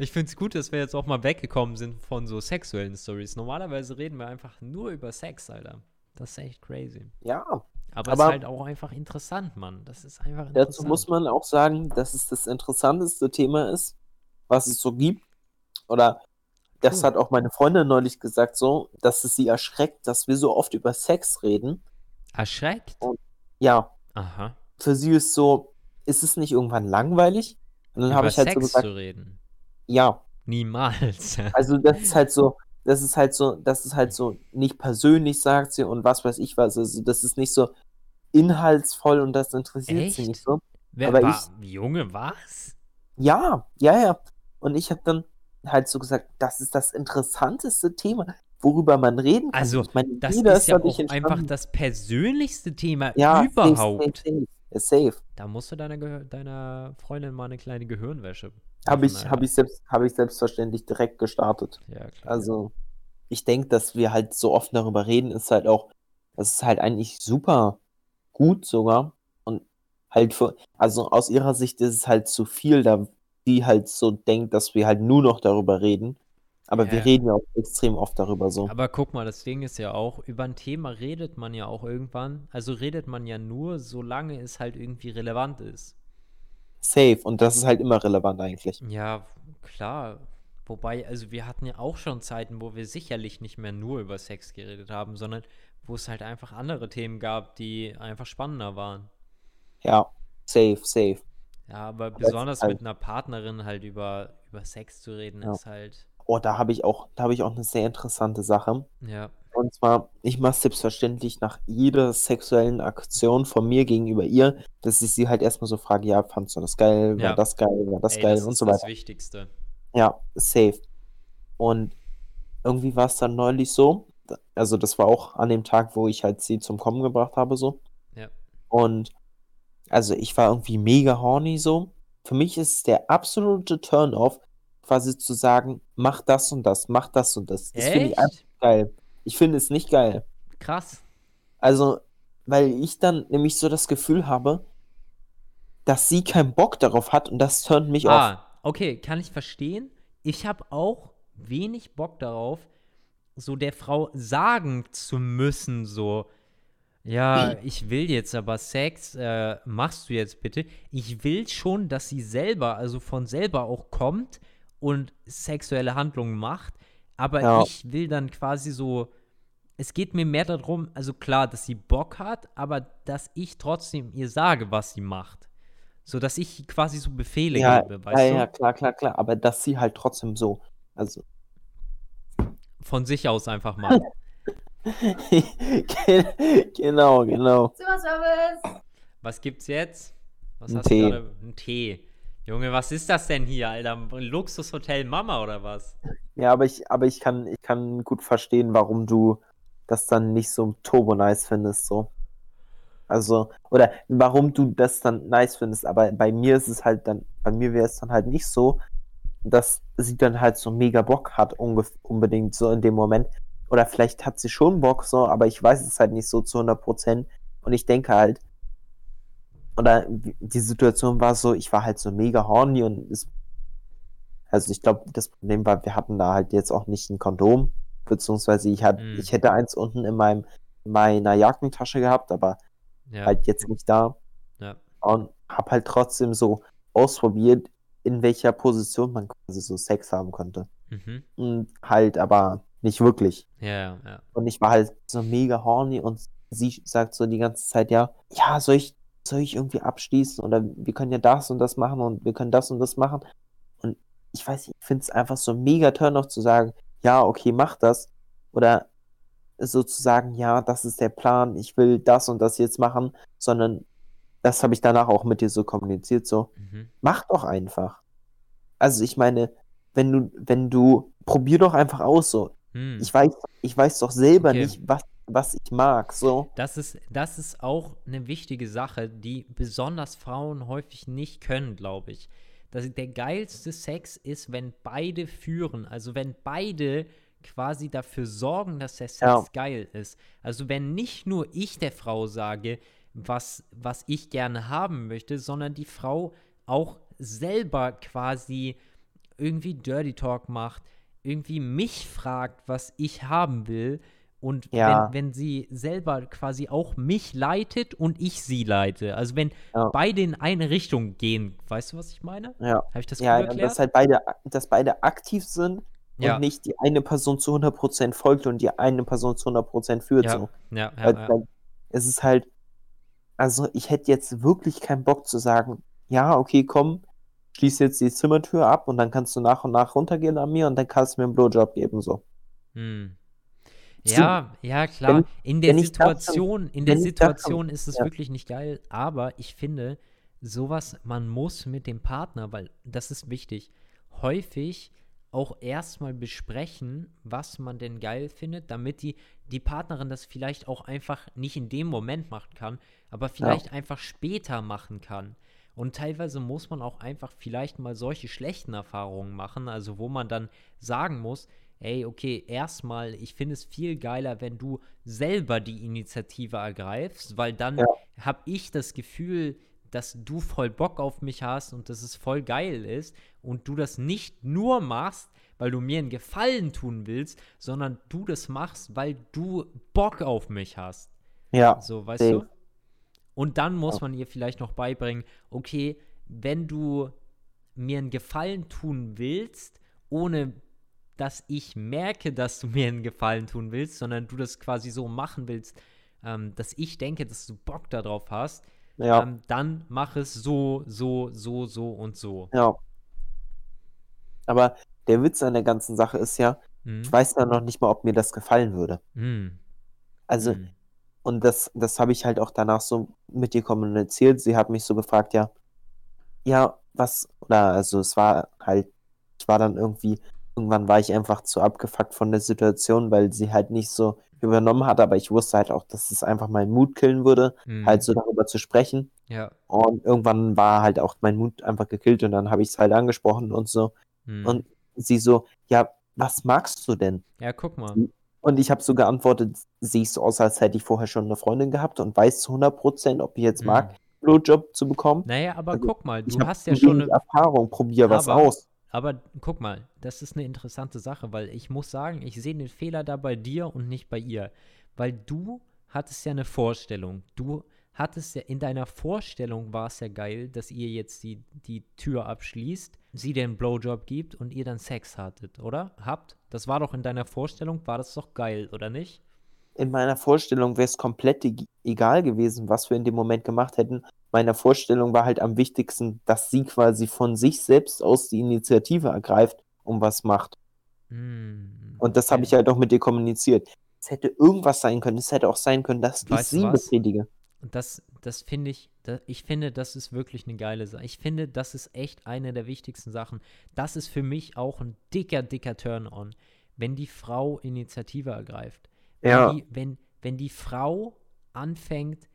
Ich finde es gut, dass wir jetzt auch mal weggekommen sind von so sexuellen Stories. Normalerweise reden wir einfach nur über Sex, Alter. Das ist echt crazy. Ja, Aber, es ist halt auch einfach interessant, Mann. Das ist einfach interessant. dazu muss man auch sagen, dass es das interessanteste Thema ist, was es so gibt. Oder das Cool. hat auch meine Freundin neulich gesagt, so, dass es sie erschreckt, dass wir so oft über Sex reden. Erschreckt? Ja, Aha. für sie ist so, ist es nicht irgendwann langweilig? Und dann habe ich halt so Sex gesagt, zu reden. Ja, Niemals. also das ist halt so, das ist halt so, das ist halt so nicht persönlich, sagt sie, und was weiß ich was. Also das ist nicht so inhaltsvoll und das interessiert sie Echt? nicht so. Wer aber war, Junge, was? Ja, ja, ja. Und ich habe dann halt so gesagt, das ist das interessanteste Thema, worüber man reden kann. Also, ich meine, Das jeder ist ja auch einfach das persönlichste Thema ja, überhaupt. Safe, safe, safe. safe. Da musst du deiner, deiner Freundin mal eine kleine Gehirnwäsche. Habe ich, hab ich, selbst, hab ich selbstverständlich direkt gestartet. Ja, klar. Also, ich denke, dass wir halt so oft darüber reden, ist halt auch, das ist halt eigentlich super gut sogar. Und halt für, also aus ihrer Sicht ist es halt zu viel, da die halt so denkt, dass wir halt nur noch darüber reden. Aber Ja, wir reden ja auch extrem oft darüber so. Aber guck mal, das Ding ist ja auch, über ein Thema redet man ja auch irgendwann. Also redet man ja nur, solange es halt irgendwie relevant ist. Safe. Und das ist halt immer relevant eigentlich. Ja, klar. Wobei, also wir hatten ja auch schon Zeiten, wo wir sicherlich nicht mehr nur über Sex geredet haben, sondern wo es halt einfach andere Themen gab, die einfach spannender waren. Ja, safe, safe. Ja, aber besonders halt- mit einer Partnerin halt über, über Sex zu reden, Ja. ist halt, Oh, da habe ich auch, da habe ich auch eine sehr interessante Sache. ja. Und zwar, ich mache selbstverständlich nach jeder sexuellen Aktion von mir gegenüber ihr, dass ich sie halt erstmal so frage, ja, fandst du das geil, war Ja. das geil, war das Ey, geil das und ist so das weiter. Wichtigste. Ja, safe. Und irgendwie war es dann neulich so, also das war auch an dem Tag, wo ich halt sie zum Kommen gebracht habe, so. Ja. Und also ich war irgendwie mega horny so. Für mich ist es der absolute Turn-off, quasi zu sagen, mach das und das, mach das und das. Das finde ich einfach geil. Ich finde es nicht geil. Krass. Also, weil ich dann nämlich so das Gefühl habe, dass sie keinen Bock darauf hat und das turnt mich auf. Ah, okay, kann ich verstehen. Ich habe auch wenig Bock darauf, so der Frau sagen zu müssen, so, ja, ich will jetzt aber Sex, äh, machst du jetzt bitte. Ich will schon, dass sie selber, also von selber auch kommt und sexuelle Handlungen macht, aber Ja. ich will dann quasi so, es geht mir mehr darum, also klar, dass sie Bock hat, aber dass ich trotzdem ihr sage, was sie macht. So dass ich quasi so Befehle Ja, gebe, ja, weißt du? ja, klar, klar, klar. Aber dass sie halt trotzdem so, also Von sich aus einfach machen. genau, genau. Zimmerservice! Was gibt's jetzt? Was Ein hast Tee. du gerade? Ein Tee. Junge, was ist das denn hier, Alter? Ein Luxushotel Mama oder was? Ja, aber ich, aber ich kann, ich kann gut verstehen, warum du das dann nicht so turbo nice findest, so. Also, oder warum du das dann nice findest, aber bei mir ist es halt dann, bei mir wäre es dann halt nicht so, dass sie dann halt so mega Bock hat, unbedingt so in dem Moment. Oder vielleicht hat sie schon Bock, so, aber ich weiß es halt nicht so zu 100 Prozent. Und ich denke halt, oder die Situation war so, ich war halt so mega horny und es, also ich glaube, das Problem war, wir hatten da halt jetzt auch nicht ein Kondom, beziehungsweise ich hatte, Mm. ich hätte eins unten in meinem, meiner Jackentasche gehabt, aber Ja. halt jetzt nicht da ja. und hab halt trotzdem so ausprobiert, in welcher Position man quasi so Sex haben könnte. Mhm. Und halt aber nicht wirklich. Ja, ja. Und ich war halt so mega horny und sie sagt so die ganze Zeit, ja, ja, soll ich, soll ich irgendwie abschließen oder wir können ja das und das machen und wir können das und das machen. Und ich weiß nicht, ich finde es einfach so mega turn off zu sagen, ja, okay, mach das. Oder sozusagen, ja, das ist der Plan, ich will das und das jetzt machen, sondern das habe ich danach auch mit dir so kommuniziert, so, Mhm. mach doch einfach. Also ich meine, wenn du, wenn du, probier doch einfach aus, so. Hm. Ich weiß, ich weiß doch selber Okay. nicht, was, was ich mag, so. Das ist, das ist auch eine wichtige Sache, die besonders Frauen häufig nicht können, glaube ich. Das, der geilste Sex ist, wenn beide führen. Also wenn beide quasi dafür sorgen, dass der Sex Ja. geil ist. Also wenn nicht nur ich der Frau sage, was, was ich gerne haben möchte, sondern die Frau auch selber quasi irgendwie Dirty Talk macht, irgendwie mich fragt, was ich haben will. Und Ja. wenn, wenn sie selber quasi auch mich leitet und ich sie leite. Also wenn Ja. beide in eine Richtung gehen, weißt du, was ich meine? Ja. Habe ich das Ja, gut ja, erklärt? dass halt beide, dass beide aktiv sind und nicht die eine Person zu 100% folgt und die eine Person zu 100% führt. ja, So. ja, ja, weil es ist halt, also ich hätte jetzt wirklich keinen Bock zu sagen, ja, okay, komm, schließ jetzt die Zimmertür ab und dann kannst du nach und nach runtergehen an mir und dann kannst du mir einen Blowjob geben, so. Hm. Ja, ja, klar. wenn- in der Situation, in der Situation ist es ja. wirklich nicht geil, aber ich finde, sowas, man muss mit dem Partner, weil das ist wichtig, häufig auch erstmal besprechen, was man denn geil findet, damit die, die Partnerin das vielleicht auch einfach nicht in dem Moment machen kann, aber vielleicht einfach später machen kann. Und teilweise muss man auch einfach vielleicht mal solche schlechten Erfahrungen machen, also wo man dann sagen muss, ey, okay, erstmal, ich finde es viel geiler, wenn du selber die Initiative ergreifst, weil dann Ja. habe ich das Gefühl, dass du voll Bock auf mich hast und dass es voll geil ist und du das nicht nur machst, weil du mir einen Gefallen tun willst, sondern du das machst, weil du Bock auf mich hast. Ja, So, weißt safe. du? Und dann muss Ja. man ihr vielleicht noch beibringen, okay, wenn du mir einen Gefallen tun willst, ohne dass ich merke, dass du mir einen Gefallen tun willst, sondern du das quasi so machen willst, ähm, dass ich denke, dass du Bock darauf hast, ja, ähm, dann mach es so, so, so, so und so. ja. Aber der Witz an der ganzen Sache ist ja, Mhm. ich weiß ja noch nicht mal, ob mir das gefallen würde. Mhm. Also, Mhm. und das, das habe ich halt auch danach so mit ihr kommuniziert. Sie hat mich so gefragt, ja, ja, was, oder also es war halt, ich war dann irgendwie, irgendwann war ich einfach zu abgefuckt von der Situation, weil sie halt nicht so übernommen hat, aber ich wusste halt auch, dass es einfach meinen Mut killen würde, Mhm. halt so darüber zu sprechen. Ja. Und irgendwann war halt auch mein Mut einfach gekillt und dann habe ich es halt angesprochen und so. Mhm. Und sie so, ja, was magst du denn? ja, guck mal. Und ich habe so geantwortet, siehst so aus, als hätte ich vorher schon eine Freundin gehabt und weiß zu 100%, ob ich jetzt mag, Mhm. Blowjob zu bekommen. Naja, aber Also, guck mal, Ich du hast ja schon eine, Erfahrung, probier was Aber- aus. Aber guck mal, das ist eine interessante Sache, weil ich muss sagen, ich sehe den Fehler da bei dir und nicht bei ihr. Weil du hattest ja eine Vorstellung. Du hattest ja in deiner Vorstellung war es ja geil, dass ihr jetzt die, die Tür abschließt, sie einen Blowjob gibt und ihr dann Sex hattet, oder? Habt? Das war doch in deiner Vorstellung, war das doch geil, oder nicht? In meiner Vorstellung wäre es komplett egal gewesen, was wir in dem Moment gemacht hätten. Meiner Vorstellung war halt am wichtigsten, dass sie quasi von sich selbst aus die Initiative ergreift und was macht. Hm, Und das habe ich halt auch mit dir kommuniziert. Es hätte irgendwas sein können. Es hätte auch sein können, dass ich Weißt du sie was? befriedige. Und das, das finde ich, da, ich finde, das ist wirklich eine geile Sache. Ich finde, das ist echt eine der wichtigsten Sachen. Das ist für mich auch ein dicker, dicker Turn-on, wenn die Frau Initiative ergreift. Ja. Wenn die, wenn, wenn die Frau anfängt,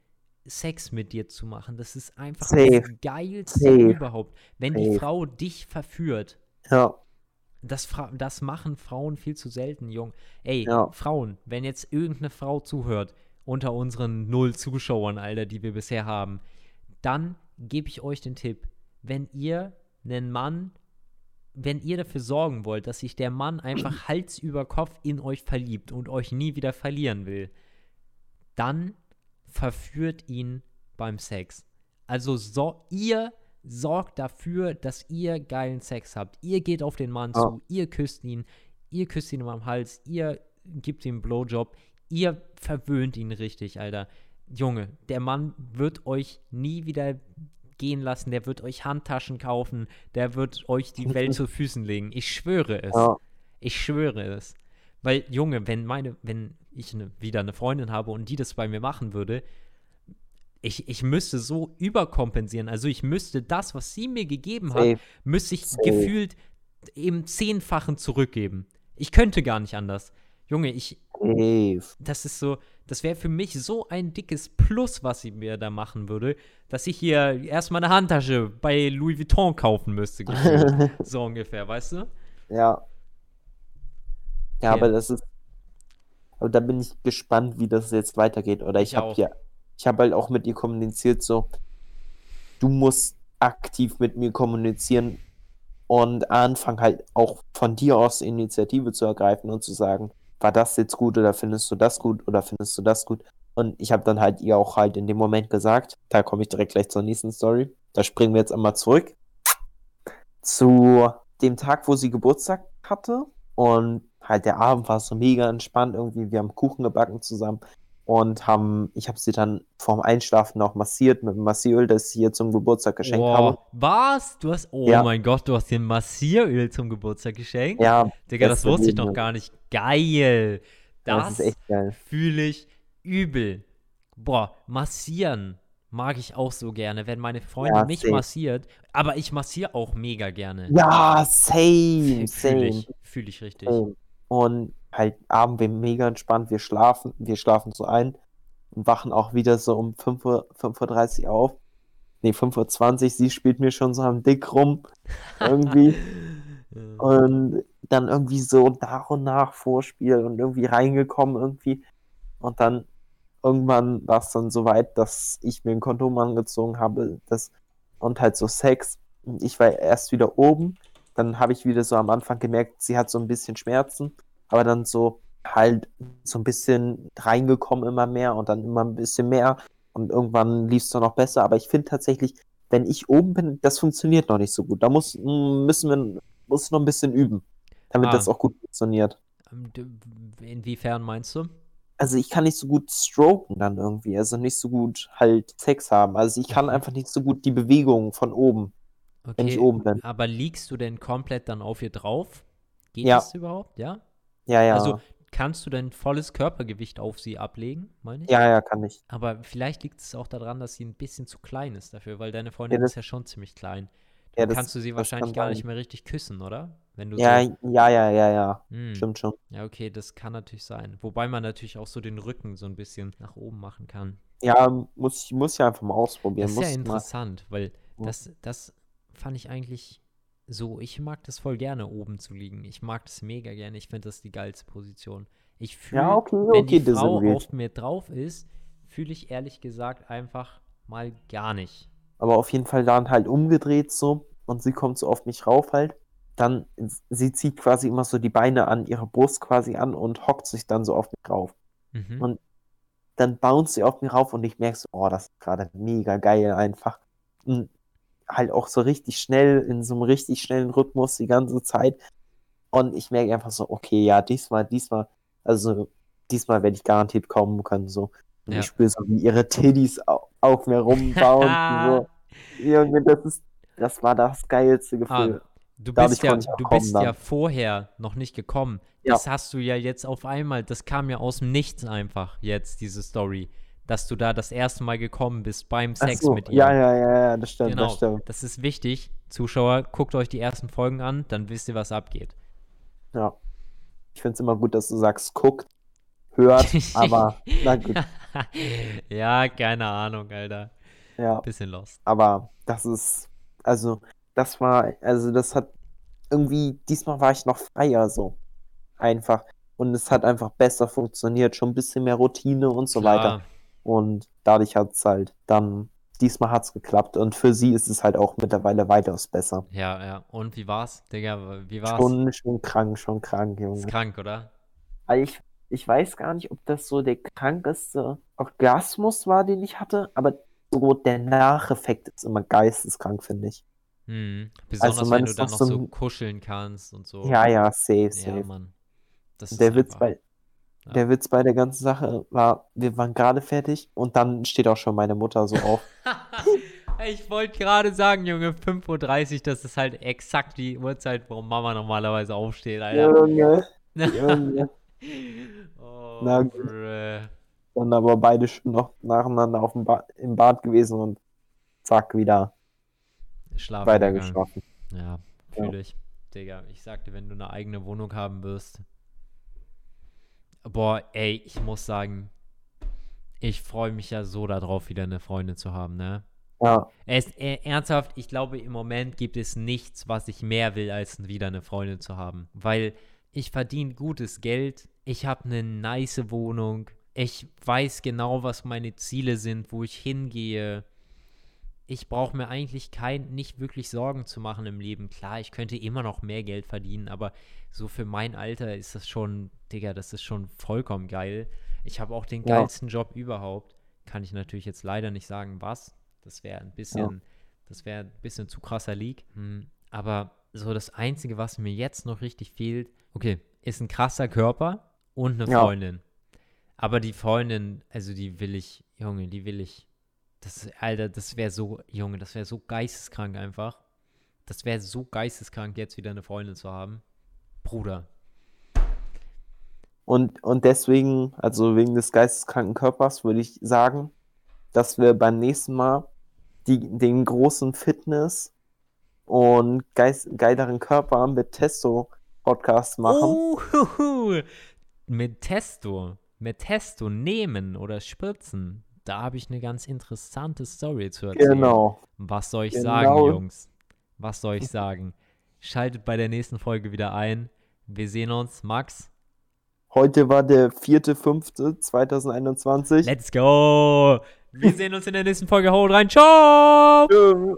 Sex mit dir zu machen, das ist einfach Safe. das Geilste Safe. überhaupt. Wenn die Safe. Frau dich verführt, Ja. das, das machen Frauen viel zu selten, Jung. Ey, Ja. Frauen, wenn jetzt irgendeine Frau zuhört, unter unseren null Zuschauern, Alter, die wir bisher haben, dann gebe ich euch den Tipp, wenn ihr einen Mann, wenn ihr dafür sorgen wollt, dass sich der Mann einfach Hals über Kopf in euch verliebt und euch nie wieder verlieren will, dann verführt ihn beim Sex. Also so, ihr sorgt dafür, dass ihr geilen Sex habt. Ihr geht auf den Mann Ja. zu, ihr küsst ihn, ihr küsst ihn am Hals, ihr gibt ihm einen Blowjob, ihr verwöhnt ihn richtig, Alter. Junge, der Mann wird euch nie wieder gehen lassen, der wird euch Handtaschen kaufen, der wird euch die Welt zu Füßen legen. Ich schwöre es. Ja. Ich schwöre es. Weil, Junge, wenn meine, wenn ich ne, wieder eine Freundin habe und die das bei mir machen würde, ich, ich müsste so überkompensieren. Also ich müsste das, was sie mir gegeben hat, Safe. müsste ich Safe. gefühlt im Zehnfachen zurückgeben. Ich könnte gar nicht anders. Junge, ich, Safe. das ist so, das wäre für mich so ein dickes Plus, was sie mir da machen würde, dass ich hier erstmal eine Handtasche bei Louis Vuitton kaufen müsste, so ungefähr, weißt du? Ja. Ja, Okay. aber das ist. Aber da bin ich gespannt, wie das jetzt weitergeht. Oder ich Ich habe ja, ich habe halt auch mit ihr kommuniziert, so, du musst aktiv mit mir kommunizieren, und anfangen halt auch von dir aus Initiative zu ergreifen und zu sagen, war das jetzt gut oder findest du das gut oder findest du das gut? Und ich habe dann halt ihr auch halt in dem Moment gesagt, da komme ich direkt gleich zur nächsten Story. Da springen wir jetzt einmal zurück zu dem Tag, wo sie Geburtstag hatte. Und halt der Abend war so mega entspannt irgendwie. Wir haben Kuchen gebacken zusammen und haben, ich habe sie dann vorm Einschlafen noch massiert mit dem Massieröl, das ich ihr zum Geburtstag geschenkt oh, habe. Was? Du hast, oh Ja. mein Gott, du hast dir ein Massieröl zum Geburtstag geschenkt? Ja, Digga, das wusste ich noch gar nicht. Geil. das, Das, fühle ich übel. Boah, massieren mag ich auch so gerne, wenn meine Freundin Ja, mich safe. massiert. Aber ich massiere auch mega gerne. Ja, same, Fühle same, ich, fühl ich richtig. same. Und halt Abend wir mega entspannt, wir schlafen, wir schlafen so ein und wachen auch wieder so um 5 Uhr, 5.30 Uhr auf. Nee, 5.20 Uhr, sie spielt mir schon so am Dick rum. Irgendwie. Und dann irgendwie so nach und nach Vorspiel und irgendwie reingekommen irgendwie. Und dann irgendwann war es dann so weit, dass ich mir ein Kondom angezogen habe das, und halt so Sex. Und ich war erst wieder oben. Dann habe ich wieder so am Anfang gemerkt, sie hat so ein bisschen Schmerzen. Aber dann so halt so ein bisschen reingekommen immer mehr und dann immer ein bisschen mehr. Und irgendwann lief es dann noch besser. Aber ich finde tatsächlich, wenn ich oben bin, das funktioniert noch nicht so gut. Da muss, müssen wir muss noch ein bisschen üben, damit Ah. das auch gut funktioniert. Ähm, Inwiefern meinst du? Also ich kann nicht so gut stroken dann irgendwie, also nicht so gut halt Sex haben. Also ich kann einfach nicht so gut die Bewegungen von oben, wenn ich Okay, oben bin. aber liegst du denn komplett dann auf ihr drauf? Geht Ja. das überhaupt? Ja? Ja, ja. Also kannst du dein volles Körpergewicht auf sie ablegen, meine ich? ja, ja, kann ich. Aber vielleicht liegt es auch daran, dass sie ein bisschen zu klein ist dafür, weil deine Freundin das- ist ja schon ziemlich klein. Ja, Dann das- kannst du sie wahrscheinlich gar nicht mehr richtig küssen, oder? Wenn du Ja, so. ja, ja, ja, ja. Hm. Stimmt schon. Ja, okay, das kann natürlich sein. Wobei man natürlich auch so den Rücken so ein bisschen nach oben machen kann. Ja, muss ich muss ja einfach mal ausprobieren. Das ist ja muss mal. interessant, weil das, das fand ich eigentlich so, ich mag das voll gerne, oben zu liegen. Ich mag das mega gerne. Ich finde das die geilste Position. Ich fühle, Ja, okay, wenn die okay, Frau disagreed. auf mir drauf ist, fühle ich ehrlich gesagt einfach mal gar nicht. Aber auf jeden Fall dann halt umgedreht so und sie kommt so auf mich rauf halt. Dann, sie zieht quasi immer so die Beine an ihre Brust quasi an und hockt sich dann so auf mich rauf. Mhm. Und dann bounce sie auf mich rauf und ich merke so, oh, das ist gerade mega geil einfach. Und halt auch so richtig schnell, in so einem richtig schnellen Rhythmus die ganze Zeit. Und ich merke einfach so, okay, ja, diesmal, diesmal, also diesmal werde ich garantiert kommen können, so. Und Ja. ich spüre so, wie ihre Titties au- auf mir rumbouncen, so. Junge, das ist, das war das geilste Gefühl. Du Dadurch bist ja, du bist dann. ja vorher noch nicht gekommen. Ja. Das hast du ja jetzt auf einmal, das kam ja aus dem Nichts einfach jetzt, diese Story. Dass du da das erste Mal gekommen bist beim Sex so, mit ihr. ja, ja, ja, ja, das stimmt, Genau, das stimmt. das ist wichtig. Zuschauer, guckt euch die ersten Folgen an, dann wisst ihr, was abgeht. Ja. Ich finde es immer gut, dass du sagst, guckt, hört, aber na gut, ja, keine Ahnung, Alter. ja. Bisschen lost. Aber das ist, also, das war, also das hat irgendwie, diesmal war ich noch freier so. Einfach. Und es hat einfach besser funktioniert, schon ein bisschen mehr Routine und so weiter. Klar. Und dadurch hat es halt dann, diesmal hat es geklappt. Und für sie ist es halt auch mittlerweile weitaus besser. Ja, ja. Und wie war's, Digga? Wie war's? Schon, schon krank, schon krank, Junge. Ist krank, oder? Also ich, ich weiß gar nicht, ob das so der krankeste Orgasmus war, den ich hatte, aber so der Nacheffekt ist immer geisteskrank, finde ich. Hm. Besonders Also wenn du dann noch so ein- kuscheln kannst und so. Ja, ja, safe, Ja, safe. Mann. Das Und der Witz einfach- bei, Ja. der Witz bei der ganzen Sache war, wir waren gerade fertig und dann steht auch schon meine Mutter so auf. ich wollte gerade sagen, Junge, 5.30 Uhr, das ist halt exakt die Uhrzeit, wo Mama normalerweise aufsteht, Alter. Junge, Junge. oh, Na gut. bruh. Dann aber beide schon noch nacheinander auf dem ba im Bad gewesen und zack, wieder Schlafen weiter gegangen. geschlafen. Ja, Ja. fühle ich. Digga, ich sagte, wenn du eine eigene Wohnung haben wirst. Boah, ey, ich muss sagen, ich freue mich ja so darauf, wieder eine Freundin zu haben, ne? Ja, Es, äh, ernsthaft, ich glaube, im Moment gibt es nichts, was ich mehr will, als wieder eine Freundin zu haben. Weil ich verdiene gutes Geld, ich habe eine nice Wohnung, ich weiß genau, was meine Ziele sind, wo ich hingehe. Ich brauche mir eigentlich kein, nicht wirklich Sorgen zu machen im Leben. Klar, ich könnte immer noch mehr Geld verdienen, aber so für mein Alter ist das schon, Digga, das ist schon vollkommen geil. Ich habe auch den Ja. geilsten Job überhaupt. Kann ich natürlich jetzt leider nicht sagen, was. Das wäre ein bisschen, das wäre ein bisschen zu krasser Leak. Hm, aber so das Einzige, was mir jetzt noch richtig fehlt, okay, ist ein krasser Körper und eine Ja. Freundin. Aber die Freundin, also die will ich, Junge, die will ich. Das, Alter, das wäre so, Junge, das wäre so geisteskrank einfach. Das wäre so geisteskrank, jetzt wieder eine Freundin zu haben. Bruder. Und, und deswegen, also wegen des geisteskranken Körpers, würde ich sagen, dass wir beim nächsten Mal die, den großen Fitness- und geist, geileren Körper mit Testo-Podcast machen. Oh, huhu. mit Testo, mit Testo nehmen oder spritzen. Da habe ich eine ganz interessante Story zu erzählen. genau. Was soll ich Genau. sagen, Jungs? Was soll ich sagen? Schaltet bei der nächsten Folge wieder ein. Wir sehen uns, Max. Heute war der 4.5.2021. Let's go! Wir sehen uns in der nächsten Folge. Haut rein. Ciao! Tschö.